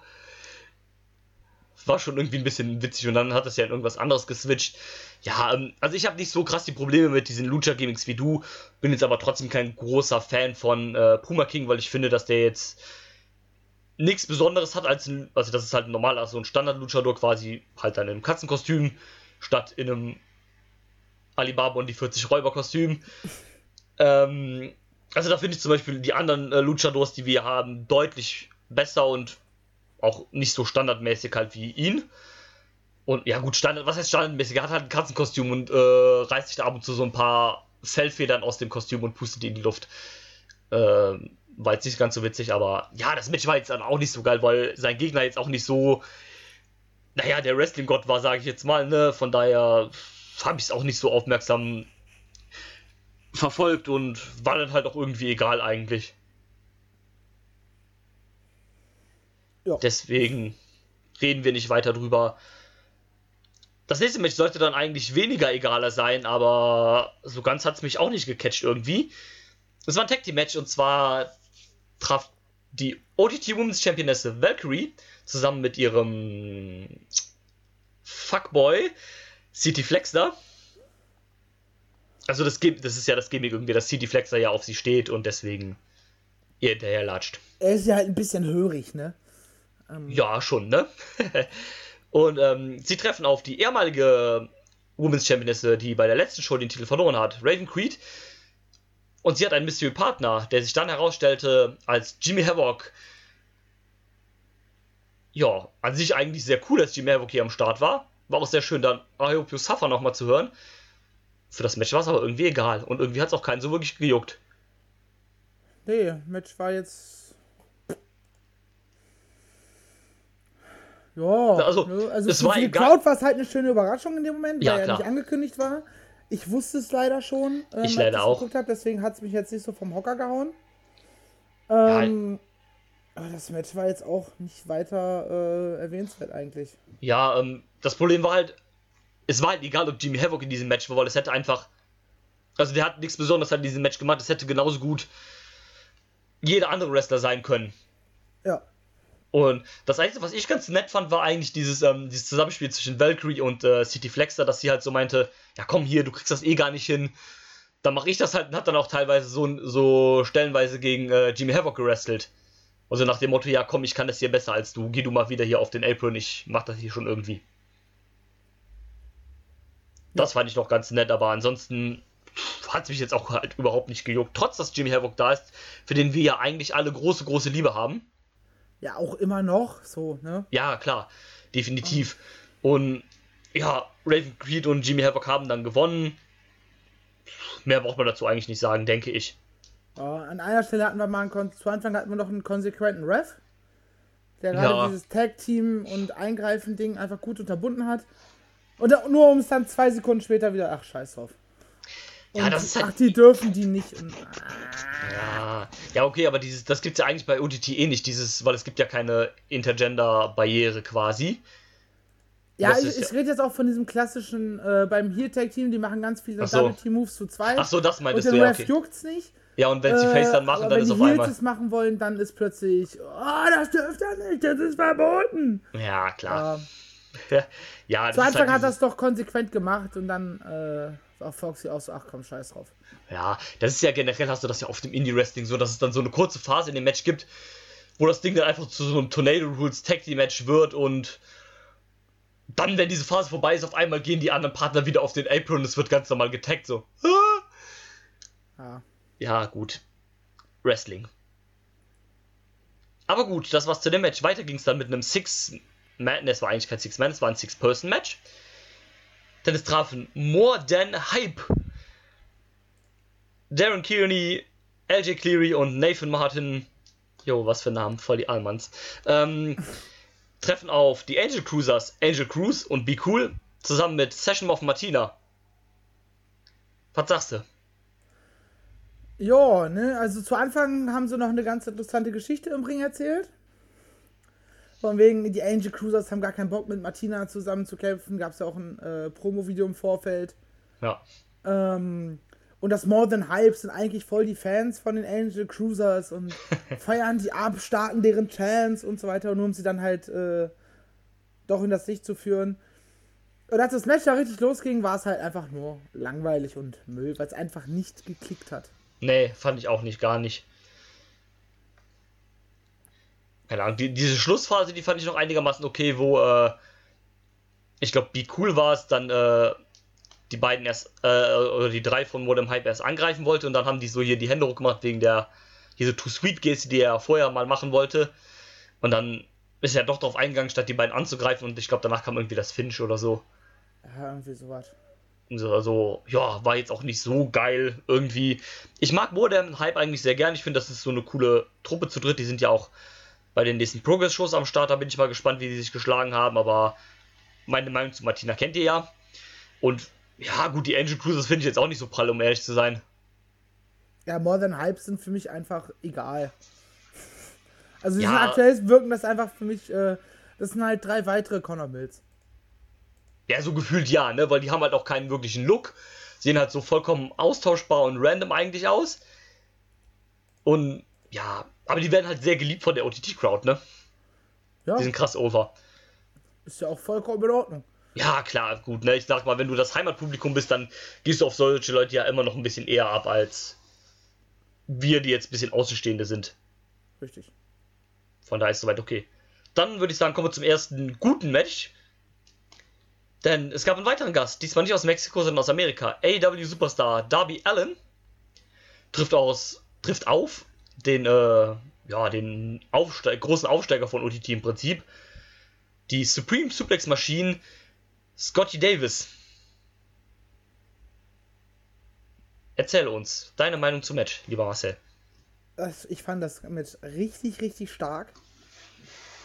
War schon irgendwie ein bisschen witzig und dann hat es ja in irgendwas anderes geswitcht. Ja, ähm, also ich habe nicht so krass die Probleme mit diesen Lucha-Gimmicks wie du, bin jetzt aber trotzdem kein großer Fan von äh, Puma King, weil ich finde, dass der jetzt nichts Besonderes hat als ein, also das ist halt ein normaler, so ein Standard-Luchador quasi, halt dann in einem Katzenkostüm, statt in einem Alibaba und die 40 Räuber-Kostüm. Ähm, also da finde ich zum Beispiel die anderen äh, Luchadors, die wir haben, deutlich besser und auch nicht so standardmäßig halt wie ihn. Und ja gut, Standard, was heißt standardmäßig? Er hat halt ein Katzenkostüm und äh, reißt sich da ab und zu so ein paar Fellfedern aus dem Kostüm und pustet die in die Luft. Ähm, war jetzt nicht ganz so witzig, aber ja, das Match war jetzt dann auch nicht so geil, weil sein Gegner jetzt auch nicht so, naja, der Wrestling-Gott war, sage ich jetzt mal, ne? Von daher habe ich es auch nicht so aufmerksam verfolgt und war dann halt auch irgendwie egal eigentlich. Ja. Deswegen reden wir nicht weiter drüber. Das nächste Match sollte dann eigentlich weniger egaler sein, aber so ganz hat es mich auch nicht gecatcht irgendwie. Es war ein Tag Team Match und zwar traf die OTT Women's Championess Valkyrie zusammen mit ihrem Fuckboy City Flexer. Also das, das ist ja das Gimmick irgendwie, dass City Flexer ja auf sie steht und deswegen ihr hinterher latscht. er ist ja halt ein bisschen hörig, ne? Ja, schon, ne? und ähm, sie treffen auf die ehemalige Women's Championess, die bei der letzten Show den Titel verloren hat, Raven Creed. Und sie hat einen Mystery Partner, der sich dann herausstellte als Jimmy Havoc. Ja, an sich eigentlich sehr cool, dass Jimmy Havoc hier am Start war. War auch sehr schön, dann You Suffer nochmal zu hören. Für das Match war es aber irgendwie egal. Und irgendwie hat es auch keinen so wirklich gejuckt. Nee, Match war jetzt. Ja, Also, ne, also es für war die Crowd war es halt eine schöne Überraschung in dem Moment, Ja, weil er klar. nicht angekündigt war. Ich wusste es leider schon. ähm, Ich leider auch. Hab, deswegen hat es mich jetzt nicht so vom Hocker gehauen. Ähm, aber das Match war jetzt auch nicht weiter äh, erwähnenswert eigentlich. Ja, ähm, das Problem war halt, es war halt egal, ob Jimmy Havoc in diesem Match war, weil es hätte einfach, also der hat nichts Besonderes halt in diesem Match gemacht, es hätte genauso gut jeder andere Wrestler sein können. Ja. Und das Einzige, was ich ganz nett fand, war eigentlich dieses, ähm, dieses Zusammenspiel zwischen Valkyrie und äh, City Flexer, dass sie halt so meinte, ja komm hier, du kriegst das eh gar nicht hin. Dann mache ich das halt und hat dann auch teilweise so, so stellenweise gegen äh, Jimmy Havoc gerestelt. Also nach dem Motto, ja komm, ich kann das hier besser als du, geh du mal wieder hier auf den Apron, ich mach das hier schon irgendwie. Das fand ich noch ganz nett, aber ansonsten hat es mich jetzt auch halt überhaupt nicht gejuckt. Trotz, dass Jimmy Havoc da ist, für den wir ja eigentlich alle große, große Liebe haben. Ja, auch immer noch so, ne? Ja, klar, definitiv. Und ja, Raven Creed und Jimmy Havoc haben dann gewonnen. Mehr braucht man dazu eigentlich nicht sagen, denke ich. Ja, an einer Stelle hatten wir mal einen, zu Anfang hatten wir noch einen konsequenten Ref, der gerade Ja. dieses Tag-Team und Eingreifen-Ding einfach gut unterbunden hat. Und nur um es dann zwei Sekunden später wieder, ach, scheiß drauf. Ja, das ist halt- Ach, die dürfen die nicht. Und, Ja, ja, okay, aber dieses, das gibt es ja eigentlich bei OTT eh nicht, dieses, weil es gibt ja keine Intergender-Barriere quasi. ja, ich, ich rede jetzt auch von diesem klassischen, äh, beim Heel-Tag-Team, die machen ganz viele so. Double-Team-Moves zu zweit. Ach so, das und meintest der du, ja, Ref okay. juckt's nicht. Ja, und wenn sie Face dann Äh, machen, dann wenn ist auf einmal. es machen wollen, dann ist plötzlich, oh, das dürft ihr nicht, das ist verboten. Ja, klar. Ähm, Ja, das Zu ist Anfang halt hat das doch konsequent gemacht und dann äh, war Foxy auch so, ach komm, scheiß drauf. Ja, das ist ja generell, hast du das ja oft im Indie-Wrestling so, dass es dann so eine kurze Phase in dem Match gibt, wo das Ding dann einfach zu so einem Tornado Rules Tag Team Match wird und dann, wenn diese Phase vorbei ist, auf einmal gehen die anderen Partner wieder auf den Apron und es wird ganz normal getaggt, so. Ah. Ja. Ja, gut. Wrestling. Aber gut, das war's zu dem Match. Weiter ging es dann mit einem Six-Man, es war eigentlich kein Six-Man, es war ein Six-Person-Match. Denn es trafen More Than Hype. Darren Kearney, LJ Cleary und Nathan Martin. Jo, was für Namen, voll die Allmanns. Ähm, treffen auf die Angel Cruisers, Angel Cruise und Be Cool, zusammen mit Session of Martina. Was sagst du? Ja, ne, also zu Anfang haben sie noch eine ganz interessante Geschichte im Ring erzählt. Von wegen, die Angel Cruisers haben gar keinen Bock mit Martina zusammen zu kämpfen. Gab es ja auch ein äh, Promo-Video im Vorfeld. Ja. Ähm, und das More Than Hype sind eigentlich voll die Fans von den Angel Cruisers und feiern die ab, starten deren Chants und so weiter, nur um sie dann halt äh, doch in das Licht zu führen. Und als das Match da richtig losging, war es halt einfach nur langweilig und Müll, weil es einfach nicht geklickt hat. Nee, fand ich auch nicht, gar nicht. Keine Ahnung, die, diese Schlussphase, die fand ich noch einigermaßen okay, wo, äh, ich glaube, Be Cool war es, dann, äh, die beiden erst, äh, oder die drei von Modem Hype erst angreifen wollte und dann haben die so hier die Hände hochgemacht wegen der, diese Too Sweet Geste, die er vorher mal machen wollte. Und dann ist er doch darauf eingegangen, statt die beiden anzugreifen und ich glaube, danach kam irgendwie das Finish oder so. Ja, irgendwie sowas. So, Also, ja, war jetzt auch nicht so geil irgendwie. Ich mag Modern Hype eigentlich sehr gern. Ich finde, das ist so eine coole Truppe zu dritt. Die sind ja auch bei den nächsten Progress-Shows am Start. Da bin ich mal gespannt, wie die sich geschlagen haben. Aber meine Meinung zu Martina kennt ihr ja. Und ja, gut, die Angel Cruisers finde ich jetzt auch nicht so prall, um ehrlich zu sein. Ja, More Than Hype sind für mich einfach egal. Also die Ja. aktuell wirken das einfach für mich, äh, das sind halt drei weitere Connor Mills. Ja, so gefühlt ja, ne? Weil die haben halt auch keinen wirklichen Look. Sehen halt so vollkommen austauschbar und random eigentlich aus. Und ja, aber die werden halt sehr geliebt von der OTT-Crowd, ne? Ja, Die sind krass over. ist ja auch vollkommen in Ordnung. Ja, klar, gut, ne? Ich sag mal, wenn du das Heimatpublikum bist, dann gehst du auf solche Leute ja immer noch ein bisschen eher ab als wir, die jetzt ein bisschen Außenstehende sind. Richtig. Von daher ist soweit okay. Dann würde ich sagen, kommen wir zum ersten guten Match. Denn es gab einen weiteren Gast, diesmal nicht aus Mexiko, sondern aus Amerika. AEW Superstar Darby Allen trifft aus, trifft auf den, äh, ja, den Aufste großen Aufsteiger von OTT im Prinzip. Die Supreme Suplex Machine Scotty Davis. Erzähl uns deine Meinung zum Match, lieber Marcel. Ich fand das mit richtig, richtig stark.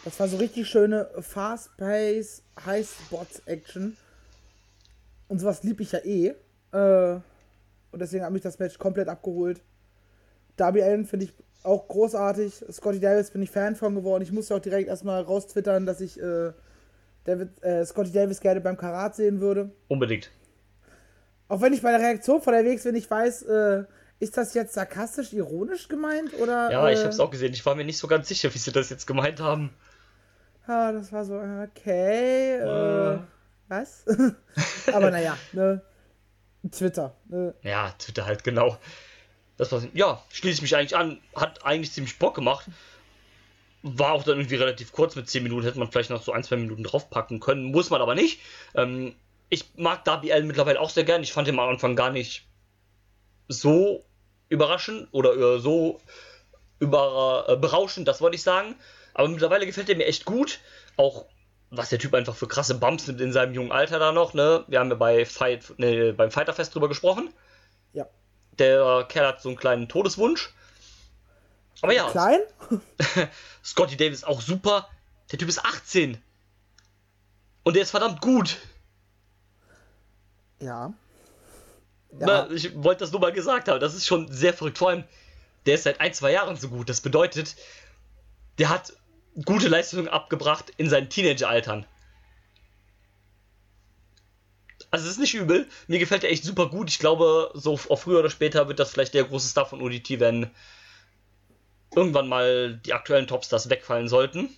Das war so richtig schöne Fast-Pace, High-Spot-Action. Und sowas lieb ich ja eh. Äh, und deswegen hat mich das Match komplett abgeholt. Darby Allen finde ich auch großartig. Scotty Davis bin ich Fan von geworden. Ich musste auch direkt erstmal raustwittern, dass ich äh, David, äh, Scotty Davis gerne beim Karat sehen würde. Unbedingt. Auch wenn ich bei der Reaktion von der Wegs, wenn ich weiß, äh, ist das jetzt sarkastisch, ironisch gemeint? Oder, Ja, ich äh, hab's auch gesehen. Ich war mir nicht so ganz sicher, wie sie das jetzt gemeint haben. Ja, das war so, okay, äh, Äh. was? Aber naja, ne, Twitter, ne, Ja, Twitter halt genau. Das war, ja, schließe ich mich eigentlich an. Hat eigentlich ziemlich Bock gemacht. War auch dann irgendwie relativ kurz mit 10 Minuten. Hätte man vielleicht noch so ein, zwei Minuten draufpacken können. Muss man aber nicht. Ähm, ich mag Darby Allen mittlerweile auch sehr gern. Ich fand ihn am Anfang gar nicht so überraschend oder äh, so über, äh, berauschend, das wollte ich sagen. Aber mittlerweile gefällt er mir echt gut. Auch was der Typ einfach für krasse Bumps nimmt in seinem jungen Alter da noch, ne? Wir haben ja bei Fight, ne, beim Fighterfest drüber gesprochen. Ja. Der Kerl hat so einen kleinen Todeswunsch. Aber ja. Klein? Scotty Davis auch super. Der Typ ist 18. Und der ist verdammt gut. Ja. ja. ich wollte das nur mal gesagt haben. Das ist schon sehr verrückt. Vor allem, der ist seit ein, zwei Jahren so gut. Das bedeutet, der hat gute Leistungen abgebracht in seinen Teenageraltern. Also es ist nicht übel. Mir gefällt er echt super gut. Ich glaube, so früher oder später wird das vielleicht der große Star von ODT, wenn irgendwann mal die aktuellen Topstars wegfallen sollten.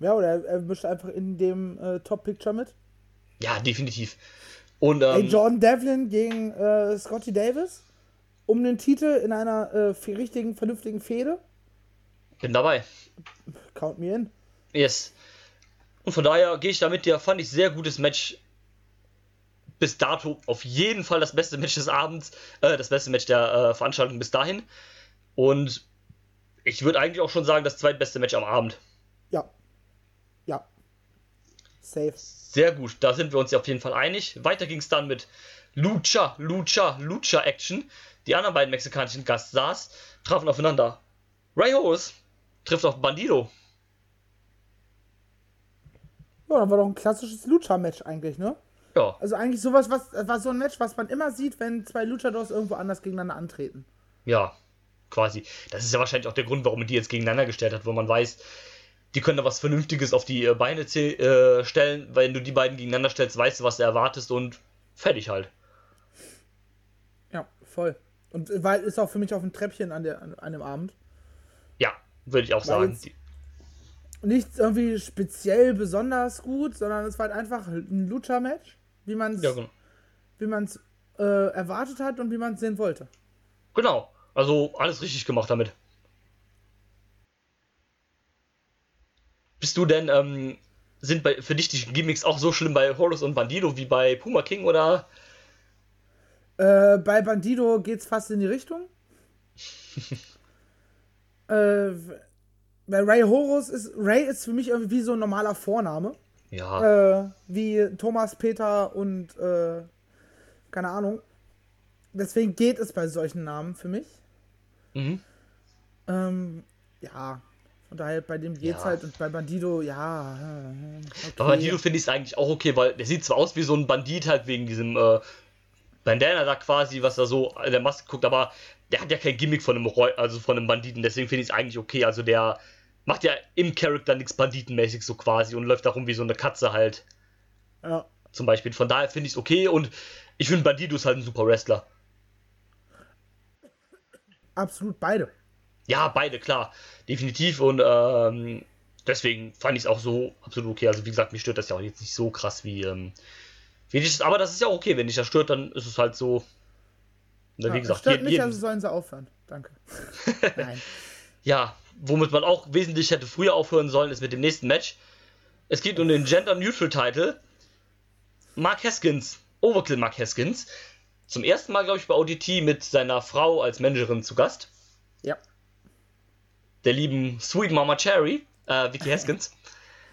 Ja, oder er mischt einfach in dem äh, Top-Picture mit. Ja, definitiv. Und, ähm, Ey, Jordan Devlin gegen äh, Scotty Davis um den Titel in einer äh, richtigen, vernünftigen Fehde. Bin dabei. Count me in. Yes. Und von daher gehe ich damit dir, fand ich sehr gutes Match. Bis dato auf jeden Fall das beste Match des Abends, äh, das beste Match der äh, Veranstaltung bis dahin. Und ich würde eigentlich auch schon sagen, das zweitbeste Match am Abend. Ja. Ja. Safe. Sehr gut, da sind wir uns ja auf jeden Fall einig. Weiter ging es dann mit Lucha, Lucha, Lucha Action. Die anderen beiden mexikanischen Gaststars trafen aufeinander. Ray Horus trifft auf Bandido. Ja, dann war doch ein klassisches Lucha-Match eigentlich, ne? Ja. Also eigentlich sowas, was war so ein Match, was man immer sieht, wenn zwei Luchadors irgendwo anders gegeneinander antreten. Ja, quasi. Das ist ja wahrscheinlich auch der Grund, warum man die jetzt gegeneinander gestellt hat, wo man weiß, die können da was Vernünftiges auf die äh, Beine äh, stellen. Wenn du die beiden gegeneinander stellst, weißt du, was du erwartest und fertig halt. Ja, voll. Und äh, weil ist auch für mich auf dem Treppchen an, der, an, an dem Abend. Ja, würde ich auch sagen. Nichts irgendwie speziell besonders gut, sondern es war halt einfach ein Lucha-Match, wie man es ja, genau. wie man's, äh, erwartet hat und wie man es sehen wollte. Genau. Also alles richtig gemacht damit. Bist du denn, ähm, sind bei, für dich die Gimmicks auch so schlimm bei Horus und Bandido wie bei Puma King oder? Äh, bei Bandido geht's fast in die Richtung. äh, bei Ray Horus ist, Ray ist für mich irgendwie wie so ein normaler Vorname. Ja. Äh, wie Thomas, Peter und, äh, keine Ahnung. Deswegen geht es bei solchen Namen für mich. Mhm. Ähm, ja, von daher bei dem geht's ja. halt und bei Bandido, ja. Okay. Bei Bandido finde ich es eigentlich auch okay, weil der sieht zwar aus wie so ein Bandit halt wegen diesem äh, Bandana da quasi, was da so in der Maske guckt, aber der hat ja kein Gimmick von einem, Reu also von einem Banditen, deswegen finde ich es eigentlich okay. Also der macht ja im Charakter nichts Banditenmäßig so quasi und läuft da rum wie so eine Katze halt. Ja. Zum Beispiel. Von daher finde ich es okay und ich finde Bandido ist halt ein super Wrestler. Absolut beide. Ja, beide, klar. Definitiv. Und ähm, deswegen fand ich es auch so absolut okay. Also, wie gesagt, mich stört das ja auch jetzt nicht so krass wie. Ähm, wie ich, aber das ist ja auch okay. Wenn dich das stört, dann ist es halt so. Wie ja, gesagt, stört mich, also sollen sie aufhören. Danke. Nein. ja, womit man auch wesentlich hätte früher aufhören sollen, ist mit dem nächsten Match. Es geht um den Gender Neutral Title. Mark Haskins, Overkill Mark Haskins, zum ersten Mal, glaube ich, bei ODT mit seiner Frau als Managerin zu Gast. Ja. Der lieben Sweet Mama Cherry, äh, Vicky Haskins,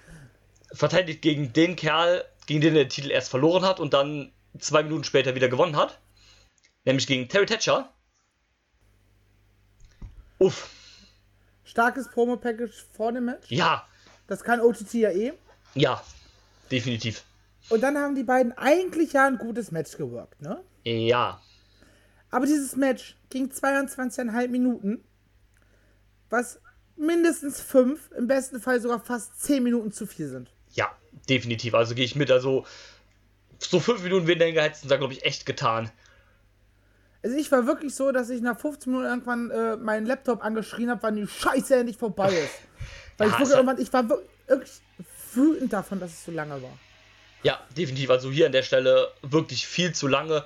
verteidigt gegen den Kerl, gegen den er den Titel erst verloren hat und dann zwei Minuten später wieder gewonnen hat. Nämlich gegen Terry Thatcher. Uff. Starkes Promo-Package vor dem Match. Ja. Das kann OTT ja eh. Ja, definitiv. Und dann haben die beiden eigentlich ja ein gutes Match geworkt, ne? Ja. Aber dieses Match ging 22,5 Minuten, was mindestens 5, im besten Fall sogar fast 10 Minuten zu viel sind. Ja, definitiv. Also gehe ich mit. Also so 5 Minuten weniger geheizt sind da, glaube ich, echt getan. Also ich war wirklich so, dass ich nach 15 Minuten irgendwann äh, meinen Laptop angeschrien habe, wann die Scheiße endlich vorbei ist. Weil ja, ich wirklich irgendwann, ich war wirklich wütend davon, dass es so lange war. Ja, definitiv. Also hier an der Stelle wirklich viel zu lange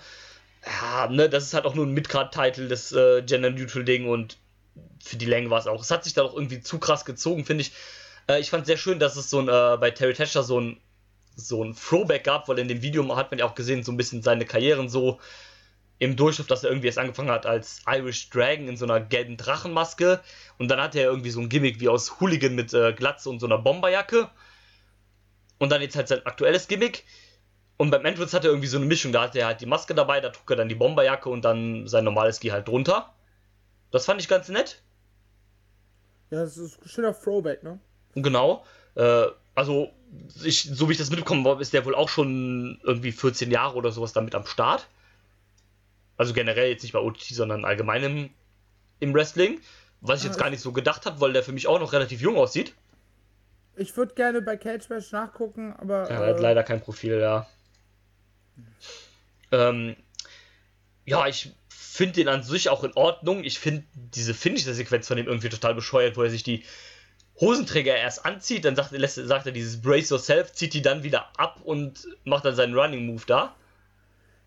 ja, ne, das ist halt auch nur ein Midcard-Titel, das äh, Gender-Neutral-Ding und für die Länge war es auch. Es hat sich da auch irgendwie zu krass gezogen, finde ich. Äh, ich fand sehr schön, dass es so ein, äh, bei Terry Thatcher so ein, so ein Throwback gab, weil in dem Video hat man ja auch gesehen, so ein bisschen seine Karrieren so im Durchschnitt, dass er irgendwie erst angefangen hat als Irish Dragon in so einer gelben Drachenmaske und dann hat er irgendwie so ein Gimmick wie aus Hooligan mit äh, Glatze und so einer Bomberjacke Und dann jetzt halt sein aktuelles Gimmick. Und beim Entrance hat er irgendwie so eine Mischung. Da hat er halt die Maske dabei, da trug er dann die Bomberjacke und dann sein normales Gi halt drunter. Das fand ich ganz nett. Ja, das ist ein schöner Throwback, ne? Genau. Äh, also, ich, so wie ich das mitbekommen habe, ist der wohl auch schon irgendwie 14 Jahre oder sowas damit am Start. Also generell jetzt nicht bei OTT, sondern allgemein im, im Wrestling. Was ich jetzt Ah, gar nicht so gedacht habe, weil der für mich auch noch relativ jung aussieht. Ich würde gerne bei Cage Match nachgucken, aber. Er hat äh, leider kein Profil, ja. Ähm, ja, ich finde den an sich auch in Ordnung. Ich finde diese Finisher-Sequenz von dem irgendwie total bescheuert, wo er sich die Hosenträger erst anzieht, dann sagt, er- lässt, sagt er dieses Brace Yourself, zieht die dann wieder ab und macht dann seinen Running Move da.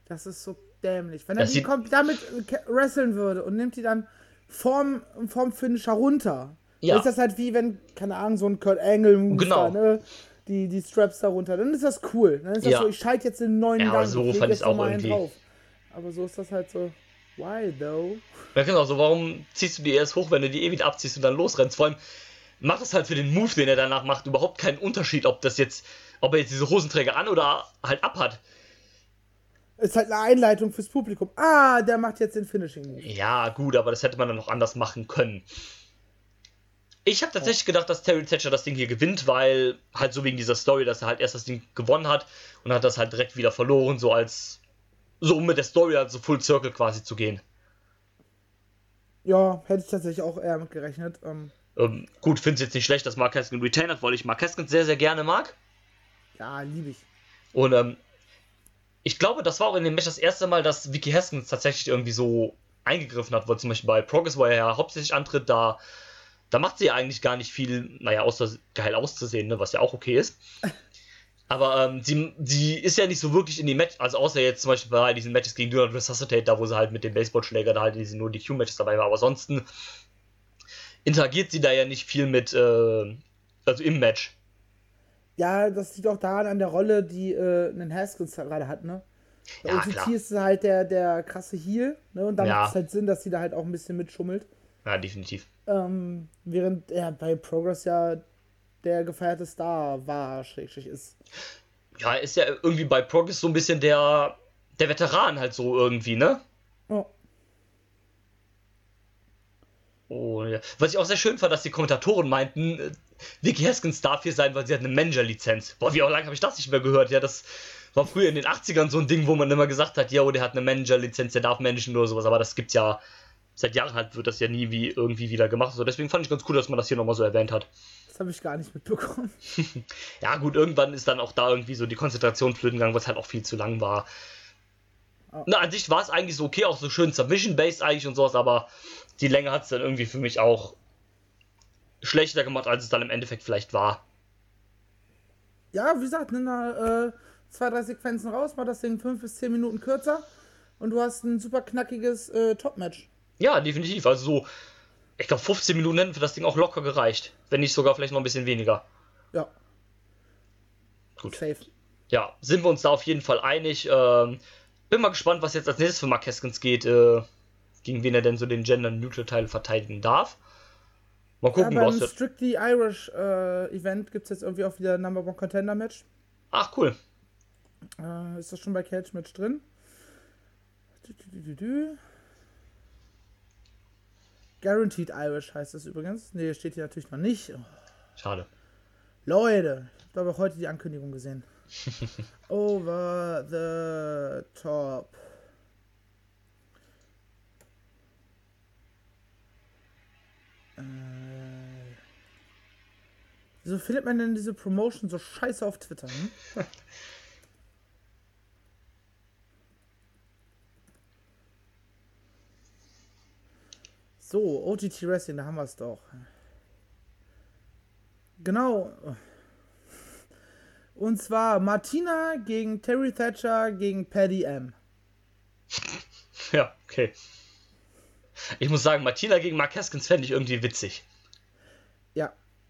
Das ist so dämlich. Wenn er die damit äh, wresteln würde und nimmt die dann vorm, vorm Finisher runter, Ja. ist das halt wie wenn, keine Ahnung, so ein Kurt Angle Move Genau. da, ne? Die, die Straps da runter. Dann ist das cool. Dann ist das Ja. so, ich schalte jetzt den neuen Ja, aber so ich fand jetzt ich's auch irgendwie. drauf. Aber so ist das halt so. Why though? Ja, genau, so warum ziehst du die erst hoch, wenn du die eh wieder abziehst und dann losrennst? Vor allem macht es halt für den Move, den er danach macht, überhaupt keinen Unterschied, ob das jetzt, ob er jetzt diese Hosenträger an oder halt ab hat. Ist halt eine Einleitung fürs Publikum. Ah, der macht jetzt den Finishing Move. Ja, gut, aber das hätte man dann noch anders machen können. Ich habe tatsächlich gedacht, dass Terry Thatcher das Ding hier gewinnt, weil halt so wegen dieser Story, dass er halt erst das Ding gewonnen hat und hat das halt direkt wieder verloren, so als so um mit der Story halt so Full Circle quasi zu gehen. Ja, hätte ich tatsächlich auch eher mit gerechnet. Ähm, Ähm, gut, finde es jetzt nicht schlecht, dass Mark Haskins retain hat, weil ich Mark Haskins sehr, sehr gerne mag. ja, liebe ich. Und ähm, ich glaube, das war auch in dem Match das erste Mal, dass Vicky Haskins tatsächlich irgendwie so eingegriffen hat, weil zum Beispiel bei Progress, wo er ja hauptsächlich antritt, da, da macht sie ja eigentlich gar nicht viel, naja, außer geil auszusehen, ne, was ja auch okay ist. Aber ähm, sie, sie ist ja nicht so wirklich in die Match, also außer jetzt zum Beispiel bei diesen Matches gegen Do Not Resuscitate, da wo sie halt mit dem Baseballschläger da halt diese nur die Q-Matches dabei war, aber ansonsten interagiert sie da ja nicht viel mit, äh, also im Match. Ja, das liegt auch daran an der Rolle, die äh, einen Haskins da gerade hat, ne? Bei Ja, OTT klar. ist halt der, der krasse Heal, ne? Und dann Ja. macht es halt Sinn, dass sie da halt auch ein bisschen mitschummelt. Ja, definitiv. Ähm, während er bei Progress ja der gefeierte Star war, schrägstrich ist. ja, ist ja irgendwie bei Progress so ein bisschen der, der Veteran halt so irgendwie, ne? Oh, Oh, ja. Was ich auch sehr schön fand, dass die Kommentatoren meinten, äh, Vicky Haskins darf hier sein, weil sie hat eine Manager-Lizenz. Boah, wie auch lange habe ich das nicht mehr gehört? Ja, das war früher in den 80ern so ein Ding, wo man immer gesagt hat, ja, der hat eine Manager-Lizenz, der darf managen oder sowas, aber das gibt's ja, seit Jahren halt wird das ja nie wie irgendwie wieder gemacht. So, deswegen fand ich ganz cool, dass man das hier nochmal so erwähnt hat. das habe ich gar nicht mitbekommen. Ja, gut, irgendwann ist dann auch da irgendwie so die Konzentration flöten gegangen, was halt auch viel zu lang war. Oh. Na, an sich war es eigentlich so okay, auch so schön Submission-based eigentlich und sowas, aber die Länge hat es dann irgendwie für mich auch schlechter gemacht, als es dann im Endeffekt vielleicht war. Ja, wie gesagt, nimm da äh, zwei, drei Sequenzen raus, mach das Ding fünf bis zehn Minuten kürzer und du hast ein super knackiges äh, Top-Match. Ja, definitiv. Also so, ich glaube, 15 Minuten hätten für das Ding auch locker gereicht. Wenn nicht sogar vielleicht noch ein bisschen weniger. Ja, Gut. safe. Ja, sind wir uns da auf jeden Fall einig. Ähm, bin mal gespannt, was jetzt als nächstes für Mark Haskins geht, äh, gegen wen er denn so den Gender-Neutral-Teil verteidigen darf. Mal Ja, gucken, beim was. Strictly Irish äh, Event gibt es jetzt irgendwie auch wieder Number One Contender Match. Ach, cool. Äh, ist das schon bei Cage Match drin? Dü, dü, dü. Guaranteed Irish heißt das übrigens. Ne, steht hier natürlich noch nicht. Oh, Schade. Leute, ich habe auch heute die Ankündigung gesehen. Over the top. Wieso findet man denn diese Promotion so scheiße auf Twitter? Hm? So, OGT Wrestling, da haben wir es doch. Genau. Und zwar Martina gegen Terry Thatcher gegen Paddy M. Ja, okay. Ich muss sagen, Martina gegen Haskins fände ich irgendwie witzig.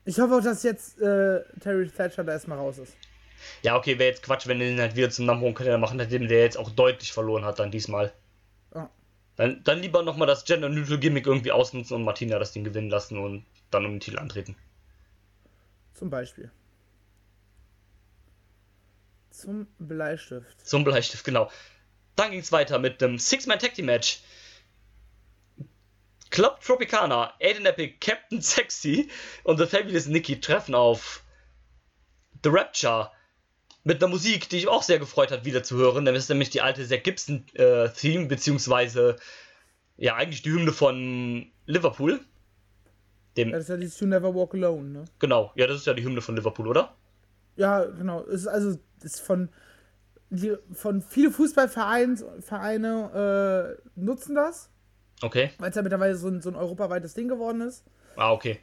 Ich hoffe auch, dass jetzt äh, Terry Thatcher da erstmal raus ist. Ja, okay, wäre jetzt Quatsch, wenn er ihn halt wieder zum Number One Contender machen, nachdem der jetzt auch deutlich verloren hat dann diesmal. Ja. Dann, dann lieber nochmal das Gender Neutral Gimmick irgendwie ausnutzen und Martina das Ding gewinnen lassen und dann um den Titel antreten. Zum Beispiel. Zum Bleistift. Zum Bleistift, genau. Dann ging es weiter mit dem Six-Man Tag Team Match. Club Tropicana, Aiden Epic, Captain Sexy und The Fabulous Nikki treffen auf The Rapture mit einer Musik, die ich auch sehr gefreut hat, wieder zu hören. Das ist nämlich die alte Zack Gibson äh, Theme, beziehungsweise ja, eigentlich die Hymne von Liverpool. Dem ja, das ist ja dieses You Never Walk Alone, ne? Genau, ja, das ist ja die Hymne von Liverpool, oder? Ja, genau. Es ist also ist von, die, von viele Fußballvereine Vereine, äh, nutzen das. Okay. Weil es ja mittlerweile so ein, so ein europaweites Ding geworden ist. Ah, okay.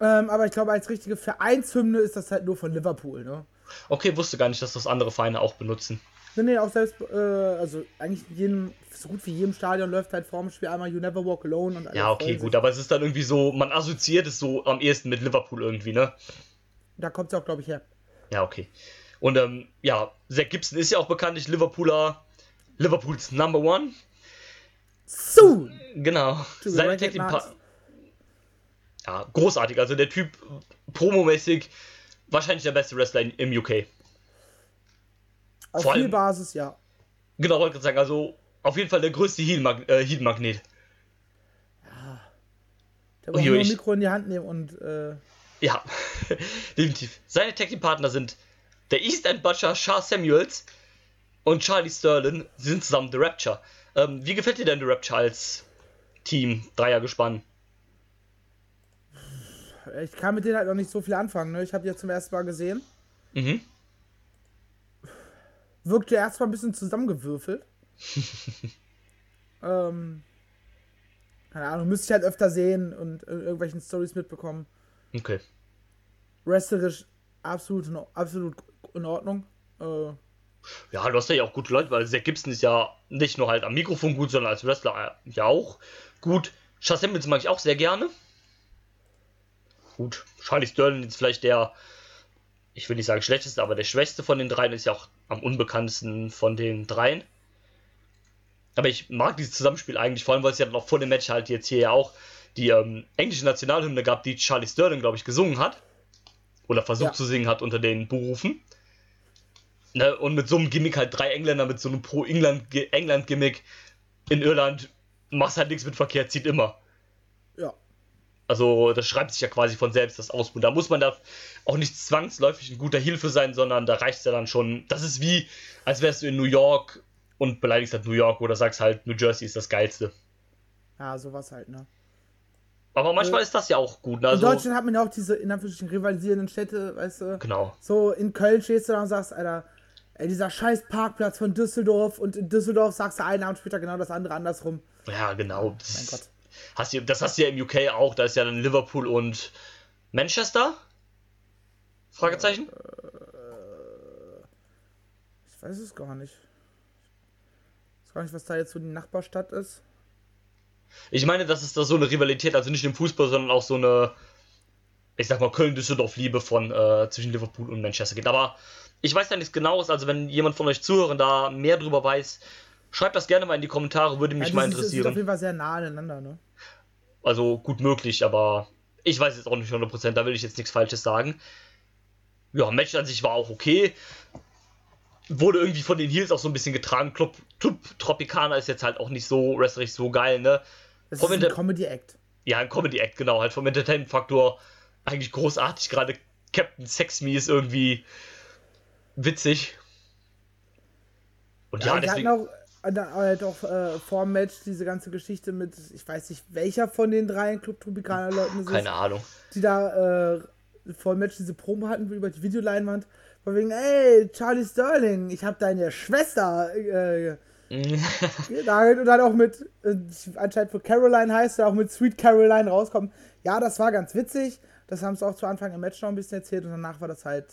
Ähm, aber ich glaube, als richtige Vereinshymne ist das halt nur von Liverpool, ne? Okay, wusste gar nicht, dass das andere Vereine auch benutzen. Nee, nee, auch selbst, äh, also eigentlich in jedem, so gut wie jedem Stadion läuft halt vorm Spiel einmal You Never Walk Alone und Ja, okay, gut, aber es ist dann irgendwie so, man assoziiert es so am ehesten mit Liverpool irgendwie, ne? Da kommt es auch, glaube ich, her. Ja, okay. Und ähm, ja, Zack Gibson ist ja auch bekanntlich Liverpooler, Liverpools Number One. Soon! Genau. Seine Tag Team Ja, großartig. Also der Typ promomäßig wahrscheinlich der beste Wrestler im UK. Auf Vor viel Basis, ja. Genau, wollte ich sagen, also auf jeden Fall der größte Heal-Magnet. Äh, Heal ja. Der muss nur ein Mikro in die Hand nehmen und. Äh... Ja, definitiv. Seine Tag Team Partner sind der East End Butcher Shah Samuels und Charlie Sterling. Sie sind zusammen The Rapture. Ähm, wie gefällt dir denn The Rapture als Team, Dreier gespannt? Ich kann mit denen halt noch nicht so viel anfangen. Ne? Ich habe die ja zum ersten Mal gesehen. Mhm. Wirkte erstmal ein bisschen zusammengewürfelt. ähm, keine Ahnung, müsste ich halt öfter sehen und irgendwelchen Stories mitbekommen. Okay. Wrestlerisch absolut, absolut in Ordnung. Äh, ja, du hast ja auch gute Leute, weil Zack Gibson ist ja nicht nur halt am Mikrofon gut, sondern als Wrestler ja auch gut. Chas Hamilton mag ich auch sehr gerne. Gut, Charlie Sterling ist vielleicht der, ich will nicht sagen schlechteste, aber der schwächste von den dreien, ist ja auch am unbekanntesten von den dreien. Aber ich mag dieses Zusammenspiel eigentlich, vor allem weil es ja noch vor dem Match halt jetzt hier ja auch die ähm, englische Nationalhymne gab, die Charlie Sterling, glaube ich, gesungen hat. Oder versucht ja. zu singen hat unter den Berufen. Ne, und mit so einem Gimmick halt drei Engländer mit so einem Pro-England-Gimmick in Irland machst halt nichts mit Verkehr, zieht immer. Ja. Also, das schreibt sich ja quasi von selbst, das aus. Und da muss man da auch nicht zwangsläufig ein guter Hilfe sein, sondern da reicht es ja dann schon. Das ist wie, als wärst du in New York und beleidigst halt New York oder sagst halt, New Jersey ist das Geilste. Ja, sowas halt, ne? Aber manchmal äh, ist das ja auch gut. Ne? Also, in Deutschland hat man ja auch diese in Anführungsstrichen rivalisierenden Städte, weißt du? Genau. So in Köln stehst du da und sagst, Alter, Ey, dieser scheiß Parkplatz von Düsseldorf und in Düsseldorf sagst du einen Abend später genau das andere andersrum. Ja, genau. Das, mein Gott. Hast du, das hast du ja im UK auch, da ist ja dann Liverpool und Manchester? Fragezeichen? Äh, ich weiß es gar nicht. Ich weiß gar nicht, was da jetzt so die Nachbarstadt ist. Ich meine, das ist da so eine Rivalität, also nicht im Fußball, sondern auch so eine, ich sag mal, Köln-Düsseldorf-Liebe von äh, zwischen Liverpool und Manchester geht. Aber ich weiß ja nichts genaues, also wenn jemand von euch Zuhörern da mehr drüber weiß, schreibt das gerne mal in die Kommentare, würde mich ja, mal interessieren. Das ist auf jeden Fall sehr nah aneinander, ne? Also gut möglich, aber ich weiß jetzt auch nicht 100%, da will ich jetzt nichts Falsches sagen. Ja, Match an sich war auch okay. Wurde irgendwie von den Heels auch so ein bisschen getragen. Club, Club Tropicana ist jetzt halt auch nicht so wrestlerisch so geil, ne? Das vom ist ein Comedy-Act. Ja, ein Comedy-Act, genau. Halt vom Entertainment-Faktor eigentlich großartig. Gerade Captain Sex Me ist irgendwie witzig. Und ja, ja deswegen... auch halt auch äh, vor dem Match diese ganze Geschichte mit, ich weiß nicht, welcher von den drei Club Tropicana Leuten ist. Keine Ahnung. Die da äh, vor dem Match diese Promo hatten über die Videoleinwand. Von wegen, ey, Charlie Sterling, ich hab deine Schwester äh, genagelt und dann auch mit, äh, anscheinend für Caroline heißt er, auch mit Sweet Caroline rauskommen. Ja, das war ganz witzig. Das haben sie auch zu Anfang im Match noch ein bisschen erzählt und danach war das halt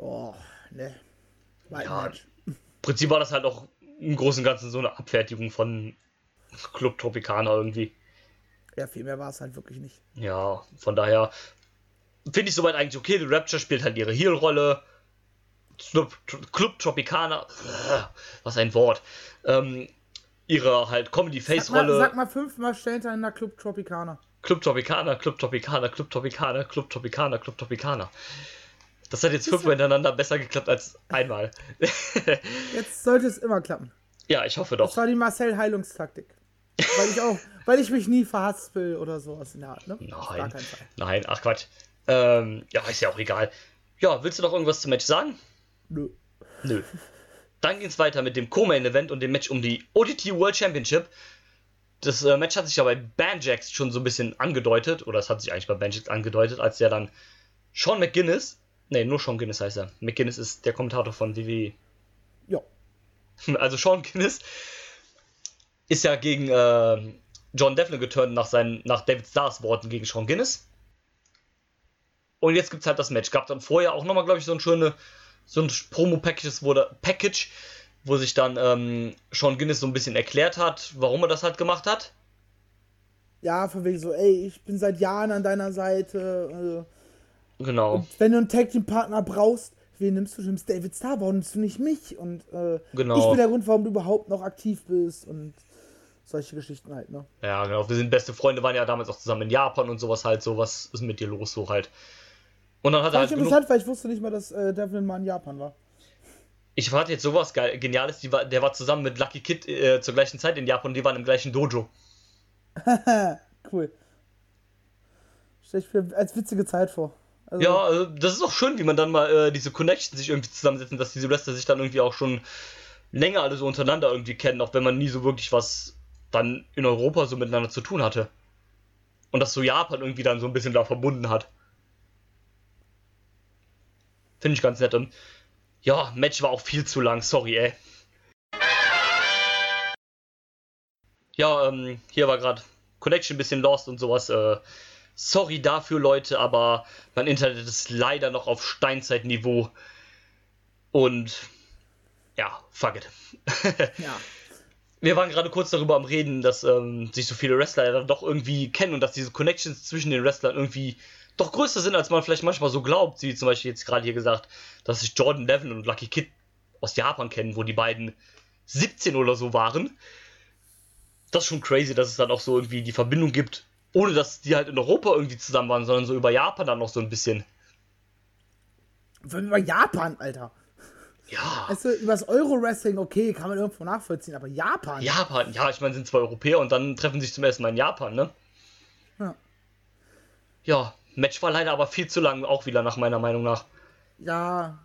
Oh, ne. ja, Im Prinzip war das halt auch im Großen und Ganzen so eine Abfertigung von Club Tropicana irgendwie. Ja, viel mehr war es halt wirklich nicht. Ja, von daher finde ich soweit eigentlich okay. The Rapture spielt halt ihre Heel-Rolle. Club, Club Tropicana, was ein Wort. Ähm, ihre halt Comedy-Face-Rolle. Sag, sag, mal fünfmal hintereinander Club Tropicana. Club Tropicana, Club Tropicana, Club Tropicana, Club Tropicana, Club Tropicana. Das hat jetzt fünfmal hintereinander besser geklappt als einmal. Jetzt sollte es immer klappen. ja, ich hoffe Das doch. war die Marcel-Heilungstaktik. Weil ich auch, weil ich mich nie verhaspel oder sowas in der Art, ne? Nein. Nein, ach Quatsch. Ähm, ja, ist ja auch egal. Ja, willst du noch irgendwas zum Match sagen? Nö. Nö. Dann geht's weiter mit dem Co-Main-Event und dem Match um die ODT World Championship. Das äh, Match hat sich ja bei Banjax schon so ein bisschen angedeutet, oder es hat sich eigentlich bei Banjax angedeutet, als der dann Sean McGuinness, nee, nur Sean Guinness heißt er. McGuinness ist der Kommentator von WWE. Ja. Also Sean Guinness ist ja gegen äh, John Devlin geturnt nach, seinen, nach David Stars Worten gegen Sean Guinness. Und jetzt gibt's halt das Match. Gab dann vorher auch nochmal, glaube ich, so ein schöne, so ein Promo-Package, wo, der- Package, wo sich dann ähm, Sean Guinness so ein bisschen erklärt hat, warum er das halt gemacht hat. Ja, von wegen so, ey, ich bin seit Jahren an deiner Seite. Genau. Äh, wenn du einen Tag Team Partner brauchst, wen nimmst du? Du nimmst David Starr, warum nimmst du nicht mich? Und äh, Genau. ich bin der Grund, warum du überhaupt noch aktiv bist und solche Geschichten halt, ne? Ja, genau. Wir sind beste Freunde, waren ja damals auch zusammen in Japan und sowas halt. So, was ist mit dir los, so halt. Und dann hat er Fand halt genug, interessant, weil ich wusste nicht mal, dass äh, Devlin mal in Japan war. Ich hatte jetzt sowas geil, Geniales, war, der war zusammen mit Lucky Kid äh, zur gleichen Zeit in Japan und die waren im gleichen Dojo. Cool. Stell ich mir als witzige Zeit vor. Also, Ja, also das ist auch schön, wie man dann mal äh, diese Connections sich irgendwie zusammensetzen, dass diese Wrestler sich dann irgendwie auch schon länger alle so untereinander irgendwie kennen, auch wenn man nie so wirklich was dann in Europa so miteinander zu tun hatte. Und dass so Japan irgendwie dann so ein bisschen da verbunden hat. Finde ich ganz nett. Und ja, Match war auch viel zu lang, sorry, ey. Ja, ähm, hier war gerade Connection ein bisschen lost und sowas. Äh, sorry dafür, Leute, aber mein Internet ist leider noch auf Steinzeitniveau. Und ja, fuck it. ja. Wir waren gerade kurz darüber am Reden, dass ähm, sich so viele Wrestler ja dann doch irgendwie kennen und dass diese Connections zwischen den Wrestlern irgendwie doch größer sind, als man vielleicht manchmal so glaubt. Wie zum Beispiel jetzt gerade hier gesagt, dass sich Jordan Devlin und Lucky Kid aus Japan kennen, wo die beiden 17 oder so waren. Das ist schon crazy, dass es dann auch so irgendwie die Verbindung gibt, ohne dass die halt in Europa irgendwie zusammen waren, sondern so über Japan dann noch so ein bisschen. Vor über Japan, Alter. Ja. Weißt du, übers Euro-Wrestling, okay, kann man irgendwo nachvollziehen, aber Japan. Japan, ja, ich meine, sind zwei Europäer und dann treffen sich zum ersten Mal in Japan, ne? Ja. Ja, Match war leider aber viel zu lang, auch wieder nach meiner Meinung nach. Ja,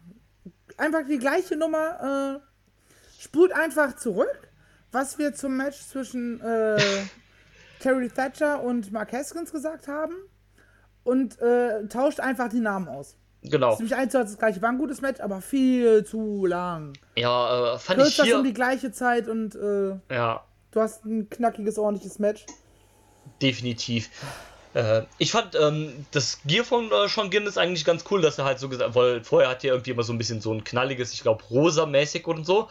einfach die gleiche Nummer. Äh, spult einfach zurück, was wir zum Match zwischen äh, Terry Thatcher und Mark Haskins gesagt haben. Und äh, tauscht einfach die Namen aus. Genau. Ziemlich eins zu eins das gleiche. War ein gutes Match, aber viel zu lang. Ja, äh, fand ich Kürzer hier. um die gleiche Zeit und äh, Ja, du hast ein knackiges, ordentliches Match. definitiv. Äh, ich fand ähm, das Gear von äh, Sean Guinness eigentlich ganz cool, dass er halt so gesagt weil vorher hat er irgendwie immer so ein bisschen so ein knalliges, ich glaube, rosa-mäßig und so.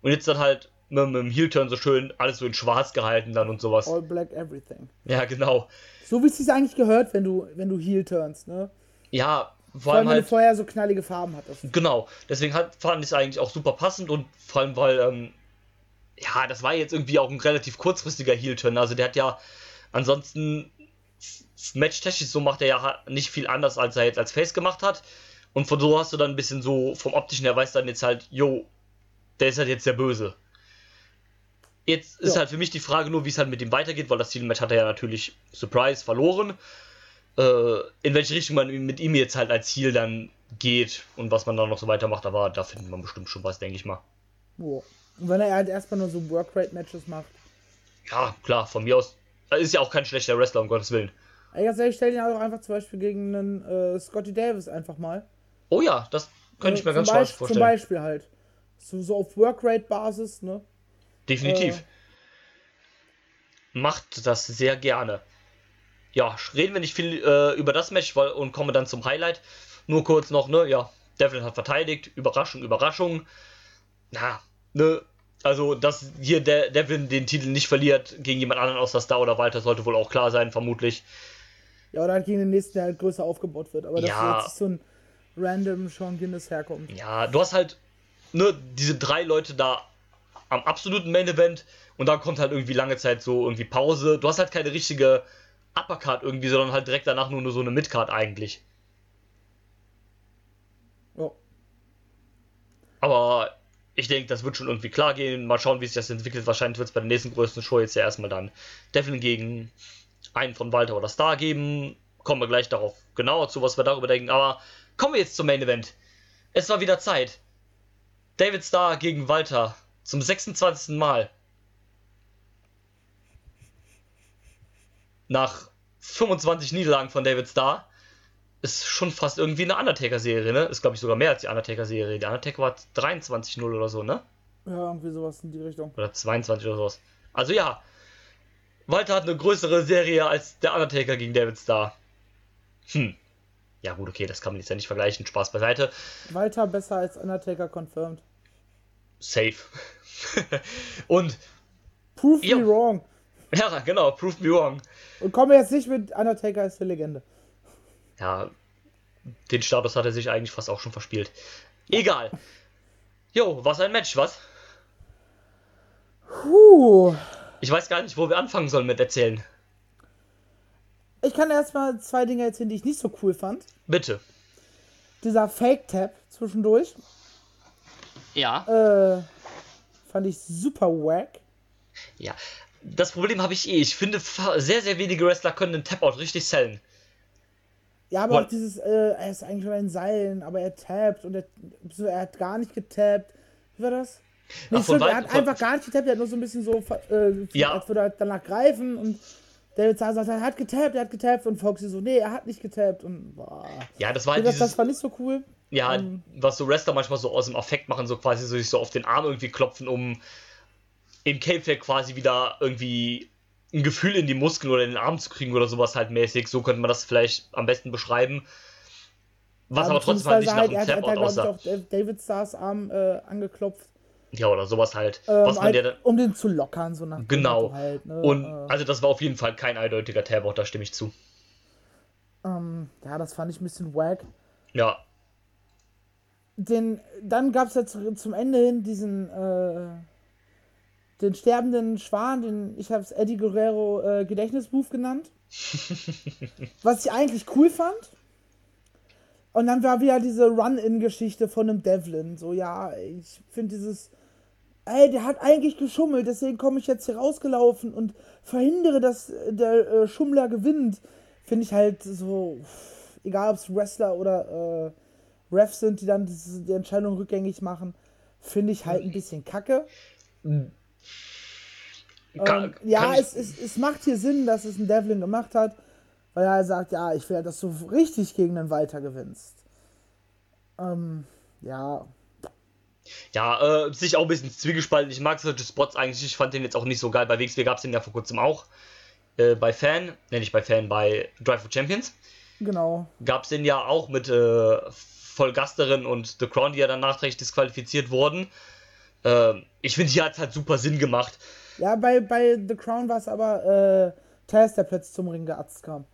Und jetzt dann halt mit, mit dem Heel-Turn so schön alles so in schwarz gehalten dann und sowas. All black everything. Ja, genau. So wie es sich eigentlich gehört, wenn du, wenn du Heel turnst, ne? Ja, vor Vor allem, wenn halt. du vorher so knallige Farben hattest. Genau, deswegen hat, fand ich es eigentlich auch super passend und vor allem, weil, ähm, ja, das war jetzt irgendwie auch ein relativ kurzfristiger Heel-Turn. Also der hat ja ansonsten matchtechnisch so macht er ja nicht viel anders, als er jetzt als Face gemacht hat. Und von so hast du dann ein bisschen so, vom optischen her weißt dann jetzt halt, jo, der ist halt jetzt der Böse. Jetzt ist Ja. halt für mich die Frage nur, wie es halt mit ihm weitergeht, weil das Titelmatch hat er ja natürlich, Surprise, verloren. Äh, in welche Richtung man mit ihm jetzt halt als Heal dann geht und was man dann noch so weitermacht, aber da findet man bestimmt schon was, denke ich mal. Boah. Und wenn er halt erstmal nur so Workrate-Matches macht. Ja, klar, von mir aus. Ist ja auch kein schlechter Wrestler, um Gottes Willen. Ey, ganz ehrlich, stell ihn auch einfach zum Beispiel gegen einen äh, Scotty Davis einfach mal. Oh ja, das könnte ich Äh, mir ganz zum stark vorstellen. Zum Beispiel halt. So, so auf Workrate-Basis, ne? Definitiv. Äh. Macht das sehr gerne. Ja, reden wir nicht viel äh, über das Match weil, und kommen dann zum Highlight. Nur kurz noch, ne, ja, Devlin hat verteidigt. Überraschung, Überraschung. Na, ne, also, dass hier der Devlin den Titel nicht verliert gegen jemand anderen außer Star oder Walter, sollte wohl auch klar sein, vermutlich. Ja, oder halt gegen den nächsten, der halt größer aufgebaut wird. Aber dass Ja. jetzt so ein random Sean Guinness herkommt. Ja, du hast halt ne, diese drei Leute da am absoluten Main Event und dann kommt halt irgendwie lange Zeit so irgendwie Pause. Du hast halt keine richtige Uppercard irgendwie, sondern halt direkt danach nur, nur so eine Midcard eigentlich. Aber ich denke, das wird schon irgendwie klar gehen. Mal schauen, wie sich das entwickelt. Wahrscheinlich wird es bei der nächsten größten Show jetzt ja erstmal dann Devlin gegen einen von Walter oder Star geben. Kommen wir gleich darauf genauer zu, was wir darüber denken. Aber kommen wir jetzt zum Main Event. Es war wieder Zeit. David Starr gegen Walter zum 26. Mal. Nach 25 Niederlagen von David Starr ist schon fast irgendwie eine Undertaker-Serie, ne? Ist, glaube ich, sogar mehr als die Undertaker-Serie. Die Undertaker war 23-0 oder so, ne? Ja, irgendwie sowas in die Richtung. Oder 22 oder sowas. Also ja, Walter hat eine größere Serie als der Undertaker gegen David Starr. Hm. Ja gut, okay, das kann man jetzt ja nicht vergleichen. Spaß beiseite. Walter besser als Undertaker confirmed. Safe. Und Prove Jo. me wrong. ja, genau, prove me wrong. Und komme jetzt nicht mit Undertaker ist eine Legende. Ja, den Status hat er sich eigentlich fast auch schon verspielt. Egal. Jo, was ein Match, was? Puh. Ich weiß gar nicht, wo wir anfangen sollen mit erzählen. Ich kann erstmal zwei Dinge erzählen, die ich nicht so cool fand. Bitte. Dieser Fake-Tap zwischendurch Ja. äh, fand ich super wack. Ja. Das Problem habe ich eh. Ich finde, sehr, sehr wenige Wrestler können den Tap-Out richtig sellen. Ja, aber What? auch dieses, äh, er ist eigentlich schon in Seilen, aber er tappt und er, er hat gar nicht getappt. Wie war das? Nee, Ach, stimmt, er hat einfach gar nicht getappt, er hat nur so ein bisschen so, äh, Ja. als würde er danach greifen und David Starr sagt, er hat getappt, er hat getappt und Foxy so, nee, er hat nicht getappt und boah. Ja, das war halt Das, das dieses. war nicht so cool. Ja, ähm, was so Wrestler manchmal so aus dem Affekt machen, so quasi so sich so auf den Arm irgendwie klopfen, um im Cape quasi wieder irgendwie ein Gefühl in die Muskeln oder in den Arm zu kriegen oder sowas halt mäßig. So könnte man das vielleicht am besten beschreiben. Was Ja, aber trotzdem halt nicht nach einem Tap-Out ich, aussah. auch David Stars Arm äh, angeklopft, Ja, oder sowas halt. ähm, was man halt, dann. um den zu lockern, so nach dem Genau. Halt, ne? Und äh, also das war auf jeden Fall kein eindeutiger Tap-Out, da stimme ich zu. ähm, ja, das fand ich ein bisschen wack. Ja, den, dann gab es ja zu, zum Ende hin diesen, äh, den sterbenden Schwan, den ich habe es Eddie Guerrero äh, Gedächtnisbuch genannt. was ich eigentlich cool fand. Und dann war wieder diese Run-In-Geschichte von einem Devlin. So, ja, ich finde dieses, ey, der hat eigentlich geschummelt, deswegen komme ich jetzt hier rausgelaufen und verhindere, dass der äh, Schummler gewinnt. Finde ich halt so, egal ob es Wrestler oder äh, Refs sind, die dann diese, die Entscheidung rückgängig machen, finde ich halt ein bisschen kacke. Ka- Ähm, ja, kann ich- es, es, es macht hier Sinn, dass es ein Devlin gemacht hat, weil er sagt, ja, ich will, dass du richtig gegen den Walter gewinnst. Ähm, ja, Ja, äh, sich auch ein bisschen zwiegespalten. Ich mag solche Spots eigentlich. Ich fand den jetzt auch nicht so geil. Bei WXW gab es den ja vor kurzem auch. Äh, bei Fan, ne, nicht bei Fan, bei Drive for Champions. genau. Gab es den ja auch mit äh, Vollgasterin und The Crown, die ja dann nachträglich disqualifiziert wurden. Ähm, ich finde, hier hat es halt super Sinn gemacht. Ja, bei, bei The Crown war es aber äh, Taz, der plötzlich zum Ring geatzt kam.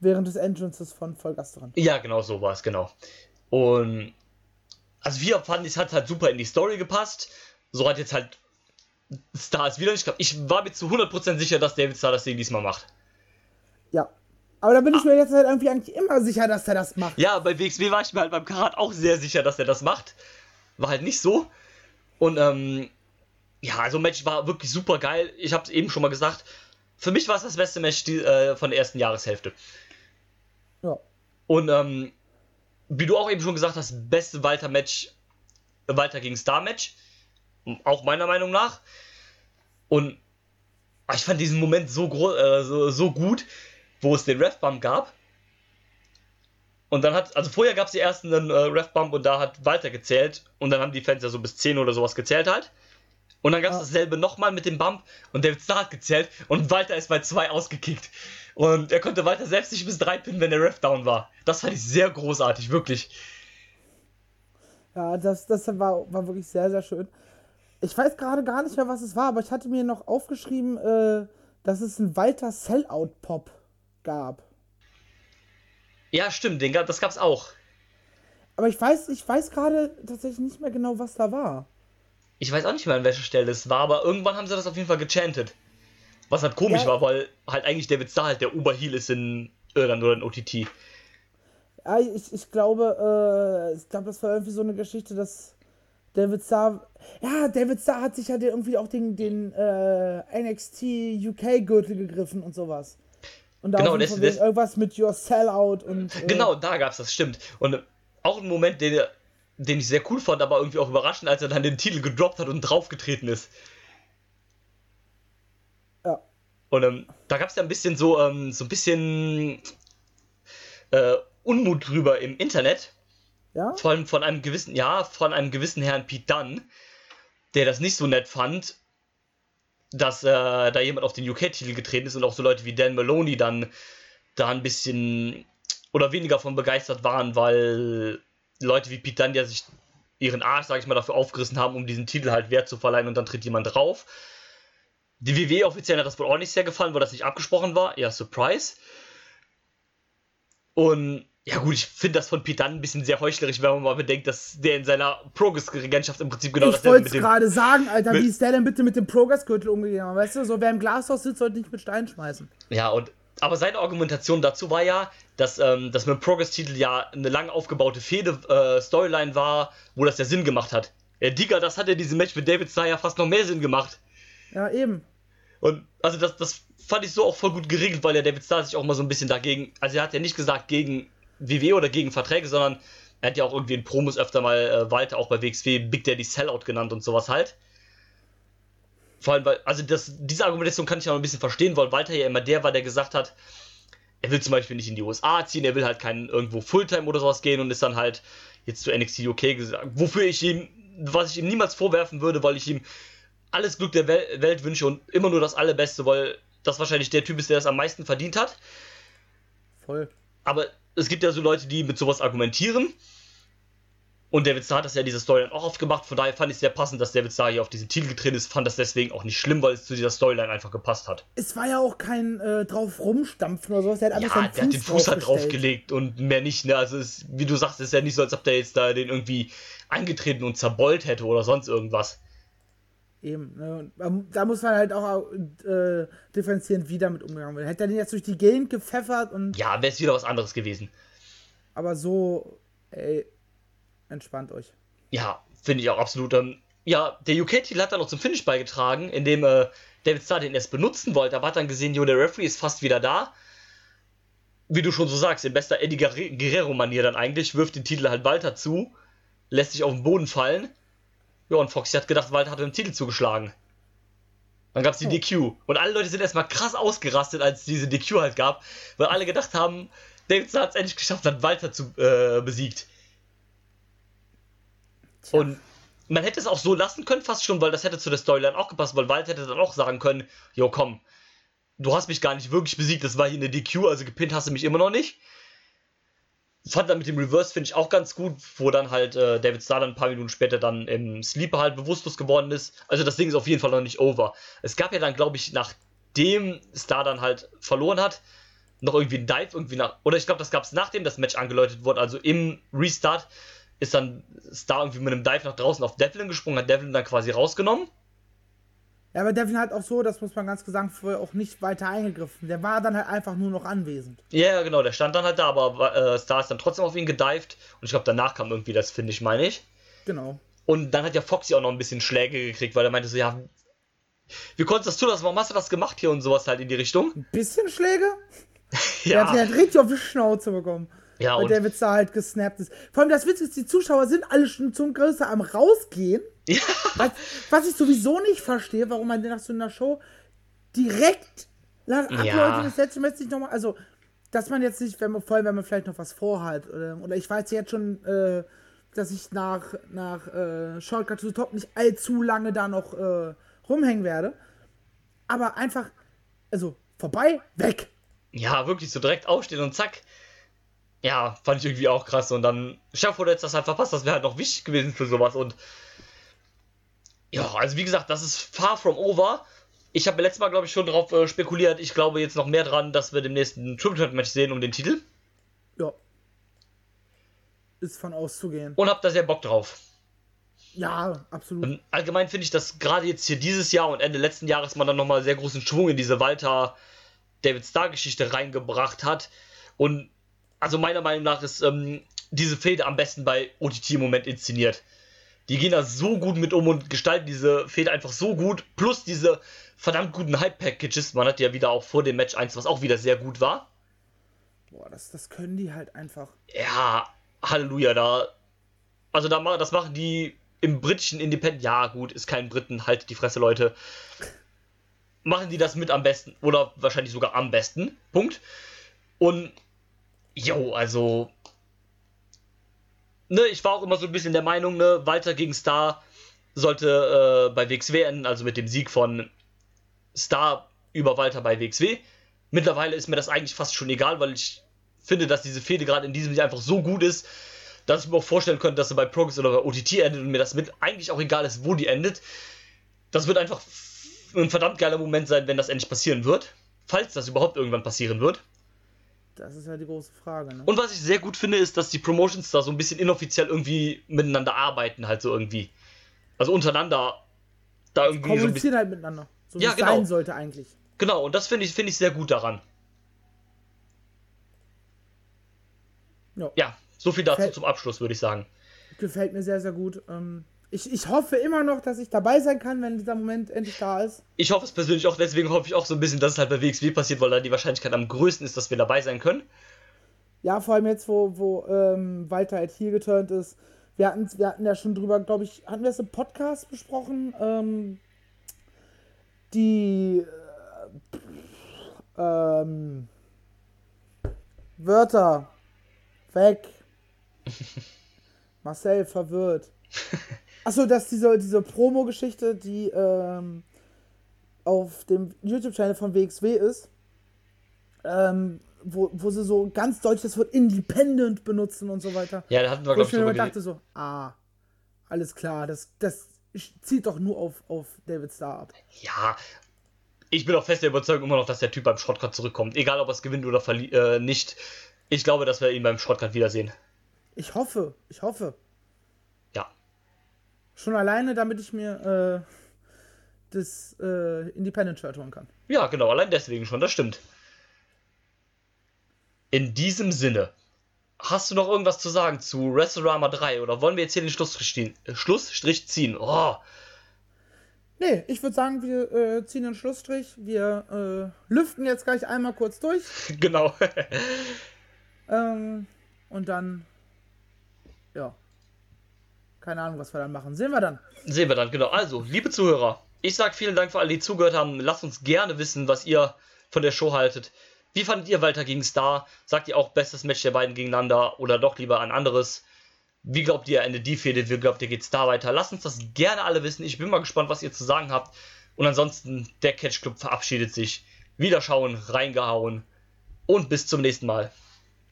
Während des Entrances von Vollgasterin. Ja, genau so war es, genau. Und also wir fanden, es hat halt super in die Story gepasst. So hat jetzt halt Star es wieder nicht gehabt. Ich war mir zu 100% sicher, dass David Starr das Ding diesmal macht. Ja. Aber da bin ich mir jetzt halt irgendwie eigentlich immer sicher, dass er das macht. Ja, bei WXW war ich mir halt beim Karat auch sehr sicher, dass er das macht. War halt nicht so. Und ähm, ja, also Match war wirklich super geil. Ich habe es eben schon mal gesagt. Für mich war es das beste Match die, äh, von der ersten Jahreshälfte. Ja. Und ähm, wie du auch eben schon gesagt hast, beste Walter-Match, Walter gegen Star-Match. Auch meiner Meinung nach. Und ah, ich fand diesen Moment so, äh, so, so gut, wo es den Ref-Bump gab. Und dann hat, also vorher gab es die ersten einen, äh, Ref-Bump und da hat Walter gezählt. Und dann haben die Fans ja so bis 10 oder sowas gezählt halt. Und dann gab es Ja. dasselbe nochmal mit dem Bump und David Starr hat gezählt und Walter ist bei 2 ausgekickt. Und er konnte Walter selbst nicht bis 3 pinnen, wenn der Ref down war. Das fand ich sehr großartig, wirklich. Ja, das, das war, war wirklich sehr, sehr schön. Ich weiß gerade gar nicht mehr, was es war, aber ich hatte mir noch aufgeschrieben, äh, dass es einen Walter Sellout-Pop gab. Ja, stimmt, den gab, das gab's auch. Aber ich weiß, ich weiß gerade tatsächlich nicht mehr genau, was da war. Ich weiß auch nicht mehr, an welcher Stelle es war, aber irgendwann haben sie das auf jeden Fall gechantet. Was halt komisch Ja. war, weil halt eigentlich David Starr halt der Oberheel ist in Irland oder in OTT. Ja, ich, ich glaube, äh, ich glaube, das war irgendwie so eine Geschichte, dass David Starr, ja, David Starr hat sich ja irgendwie auch den, den äh, NXT UK-Gürtel gegriffen und sowas. Und da Genau, das- das- irgendwas mit Your Sellout und. Äh, Genau, da gab's das, stimmt. Und auch ein Moment, den, den ich sehr cool fand, aber irgendwie auch überraschend, als er dann den Titel gedroppt hat und draufgetreten ist. Ja. Und ähm, da gab's ja ein bisschen so, ähm, so ein bisschen äh, Unmut drüber im Internet. Ja? Vor allem von einem gewissen, ja, von einem gewissen Herrn Pete Dunn, der das nicht so nett fand, dass äh, da jemand auf den UK-Titel getreten ist und auch so Leute wie Dan Maloney dann da ein bisschen oder weniger von begeistert waren, weil Leute wie Pete Dunn ja sich ihren Arsch, sag ich mal, dafür aufgerissen haben, um diesen Titel halt Wert zu verleihen und dann tritt jemand drauf. Die WWE offiziell hat das wohl auch nicht sehr gefallen, weil das nicht abgesprochen war. Ja, Surprise. Und ja gut, ich finde das von Dunne ein bisschen sehr heuchlerisch, wenn man mal bedenkt, dass der in seiner Progress-Regentschaft im Prinzip genau ich wollte mit es dem... gerade sagen, Alter, wie ist der denn bitte mit dem Progress-Gürtel umgegangen? Weißt du, so wer im Glashaus sitzt, sollte nicht mit Steinen schmeißen. Ja, und aber seine Argumentation dazu war ja, dass ähm, das mit dem Progress-Titel ja eine lang aufgebaute Fehde-Storyline war, wo das ja Sinn gemacht hat. Ja, Digga, das hat ja diesem Match mit David Starr ja fast noch mehr Sinn gemacht. Ja, eben. Und also das, das fand ich so auch voll gut geregelt, weil der David Starr sich auch mal so ein bisschen dagegen, also er hat ja nicht gesagt gegen WWE oder gegen Verträge, sondern er hat ja auch irgendwie in Promos öfter mal äh, Walter auch bei WXW Big Daddy Sellout genannt und sowas halt. Vor allem, weil, also das, diese Argumentation kann ich auch ein bisschen verstehen, weil Walter ja immer der war, der gesagt hat, er will zum Beispiel nicht in die USA ziehen, er will halt keinen irgendwo Fulltime oder sowas gehen und ist dann halt jetzt zu NXT UK gesagt, wofür ich ihm, was ich ihm niemals vorwerfen würde, weil ich ihm alles Glück der Wel Welt wünsche und immer nur das Allerbeste, weil das wahrscheinlich der Typ ist, der es am meisten verdient hat. Voll. Aber es gibt ja so Leute, die mit sowas argumentieren. Und David Starr hat das ja diese Storyline auch oft gemacht. Von daher fand ich es sehr passend, dass David Starr hier auf diesen Titel getreten ist. Fand das deswegen auch nicht schlimm, weil es zu dieser Storyline einfach gepasst hat. Es war ja auch kein äh, drauf rumstampfen oder sowas. Der hat Ja, einfach der hat den Fuß, halt draufgelegt und mehr nicht. Ne? Also, es, wie du sagst, ist ja nicht so, als ob der jetzt da den irgendwie eingetreten und zerbeult hätte oder sonst irgendwas. Eben. Ne? Und da- muss man halt auch äh, differenzieren, wie damit umgegangen wird. Hätte er den jetzt durch die Gegend gepfeffert und. Ja, wäre es wieder was anderes gewesen. Aber so, ey, entspannt euch. Ja, finde ich auch absolut. Ähm, ja, der UK-Titel hat dann noch zum Finish beigetragen, indem äh, David Starr den erst benutzen wollte, aber hat dann gesehen, jo, der Referee ist fast wieder da. Wie du schon so sagst, in bester Eddie Guerre- Guerrero-Manier dann eigentlich, wirft den Titel halt Walter zu, lässt sich auf den Boden fallen. Ja, und Foxy hat gedacht, Walter hat den Titel zugeschlagen. Dann gab es die Oh. DQ. Und alle Leute sind erstmal krass ausgerastet, als es diese DQ halt gab, weil alle gedacht haben, David Starr hat es endlich geschafft, hat Walter zu, äh, besiegt. Und man hätte es auch so lassen können, fast schon, weil das hätte zu der Storyline auch gepasst, weil Walter hätte dann auch sagen können, jo komm, du hast mich gar nicht wirklich besiegt, das war hier eine DQ, also gepinnt hast du mich immer noch nicht. Fand dann mit dem Reverse, finde ich, auch ganz gut, wo dann halt äh, David Starr dann ein paar Minuten später dann im Sleeper halt bewusstlos geworden ist. Also das Ding ist auf jeden Fall noch nicht over. Es gab ja dann, glaube ich, nachdem Starr dann halt verloren hat, noch irgendwie ein Dive irgendwie nach. Oder ich glaube, das gab es nachdem das Match angeläutet wurde, also im Restart ist dann Star irgendwie mit einem Dive nach draußen auf Devlin gesprungen, hat Devlin dann quasi rausgenommen. Ja, aber Devin hat auch so, das muss man ganz gesagt auch nicht weiter eingegriffen. Der war dann halt einfach nur noch anwesend. Ja, ja, genau, der stand dann halt da, aber äh, Star ist dann trotzdem auf ihn gedived und ich glaube, danach kam irgendwie das, finde ich, meine ich. Genau. Und dann hat ja Foxy auch noch ein bisschen Schläge gekriegt, weil er meinte so, ja, wie konntest du das tun? Also, warum hast du das gemacht hier und sowas halt in die Richtung? Ein bisschen Schläge? Der Ja, hat ja richtig auf die Schnauze bekommen. ja weil und, David Starr halt gesnappt ist. Vor allem das Witzige ist, die Zuschauer sind alle schon zum Größe am rausgehen. Ja, Was, was ich sowieso nicht verstehe, warum man nach so einer Show direkt nach Abläufe Ja. des letzten Matches nicht nochmal, also, dass man jetzt nicht, wenn man, vor allem, wenn man vielleicht noch was vorhat, oder, oder ich weiß jetzt schon, äh, dass ich nach, nach äh, Shortcut to the Top nicht allzu lange da noch äh, rumhängen werde. Aber einfach, also, vorbei, weg. ja, wirklich so direkt aufstehen und zack. Ja, fand ich irgendwie auch krass. Und dann, wurde jetzt das halt verpasst, das wäre halt noch wichtig gewesen für sowas. Und ja, also wie gesagt, das ist far from over. Ich habe letztes Mal, glaube ich, schon darauf äh, spekuliert. Ich glaube jetzt noch mehr dran, dass wir demnächst ein Triple Threat Match sehen um den Titel. Ja. Ist von auszugehen. Und habe da sehr Bock drauf. Ja, absolut. Und allgemein finde ich, dass gerade jetzt hier dieses Jahr und Ende letzten Jahres man dann nochmal sehr großen Schwung in diese Walter David Star Geschichte reingebracht hat. Und also meiner Meinung nach ist ähm, diese Fehde am besten bei OTT im Moment inszeniert. Die gehen da so gut mit um und gestalten diese Fehde einfach so gut. Plus diese verdammt guten Hype-Packages. Man hat ja wieder auch vor dem Match 1, was auch wieder sehr gut war. Boah, das, das können die halt einfach. Ja, Halleluja, da. Also da, das machen die im britischen Independent. Ja, gut, ist kein Briten, halt die Fresse, Leute. Machen die das mit am besten. Oder wahrscheinlich sogar am besten. Punkt. Und. Jo, also ne, ich war auch immer so ein bisschen der Meinung, ne, Walter gegen Star sollte äh, bei WXW enden, also mit dem Sieg von Star über Walter bei WXW. Mittlerweile ist mir das eigentlich fast schon egal, weil ich finde, dass diese Fehde gerade in diesem Jahr einfach so gut ist, dass ich mir auch vorstellen könnte, dass sie bei Progress oder bei OTT endet und mir das mit eigentlich auch egal ist, wo die endet. Das wird einfach ein verdammt geiler Moment sein, wenn das endlich passieren wird. Falls das überhaupt irgendwann passieren wird. Das ist ja die große Frage. Ne? Und was ich sehr gut finde, ist, dass die Promotions da so ein bisschen inoffiziell irgendwie miteinander arbeiten, halt so irgendwie. Also untereinander da irgendwie. Kommunizieren so halt miteinander. So wie ja, es genau. sein sollte eigentlich. Genau, und das finde ich, find ich sehr gut daran. Ja, ja so viel dazu Gefällt, zum Abschluss, würde ich sagen. Gefällt mir sehr, sehr gut. Ähm, ich, ich hoffe immer noch, dass ich dabei sein kann, wenn dieser Moment endlich da ist. Ich hoffe es persönlich auch, deswegen hoffe ich auch so ein bisschen, dass es halt bei WXW passiert, weil da die Wahrscheinlichkeit am größten ist, dass wir dabei sein können. Ja, vor allem jetzt, wo, wo ähm, Walter halt hier geturnt ist. Wir hatten, wir hatten ja schon drüber, glaube ich, hatten wir es im Podcast besprochen, ähm, die äh, ähm, Wörter weg. Marcel verwirrt. Achso, dass diese, diese Promo-Geschichte, die ähm, auf dem YouTube-Channel von WXW ist, ähm, wo, wo sie so ganz deutlich das Wort Independent benutzen und so weiter. Ja, da hatten wir, glaube ich, ich mir dachte so, ah, alles klar, das, das zieht doch nur auf, auf David Starr ab. Ja, ich bin auch fest der Überzeugung immer noch, dass der Typ beim Shortcut zurückkommt. Egal, ob er es gewinnt oder äh, nicht. Ich glaube, dass wir ihn beim Shortcut wiedersehen. Ich hoffe, ich hoffe. Schon alleine, damit ich mir äh, das äh, Independent-Shirt holen kann. Ja, genau, allein deswegen schon, das stimmt. In diesem Sinne, hast du noch irgendwas zu sagen zu WrestleRama 3 oder wollen wir jetzt hier den Schlussstrich, ziehen? Schlussstrich ziehen? Oh. Nee, ich würde sagen, wir äh, ziehen den Schlussstrich. Wir äh, lüften jetzt gleich einmal kurz durch. genau. ähm, und dann, keine Ahnung, was wir dann machen. Sehen wir dann. Sehen wir dann, genau. Also, liebe Zuhörer, ich sage vielen Dank für alle, die zugehört haben. Lasst uns gerne wissen, was ihr von der Show haltet. Wie fandet ihr Walter gegen Star? Sagt ihr auch bestes Match der beiden gegeneinander oder doch lieber ein anderes? Wie glaubt ihr, endet die Fehde? Wie glaubt ihr, geht Star weiter? Lasst uns das gerne alle wissen. Ich bin mal gespannt, was ihr zu sagen habt. Und ansonsten, der Catch Club verabschiedet sich. Wiederschauen, reingehauen. Und bis zum nächsten Mal.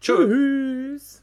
Tschüss.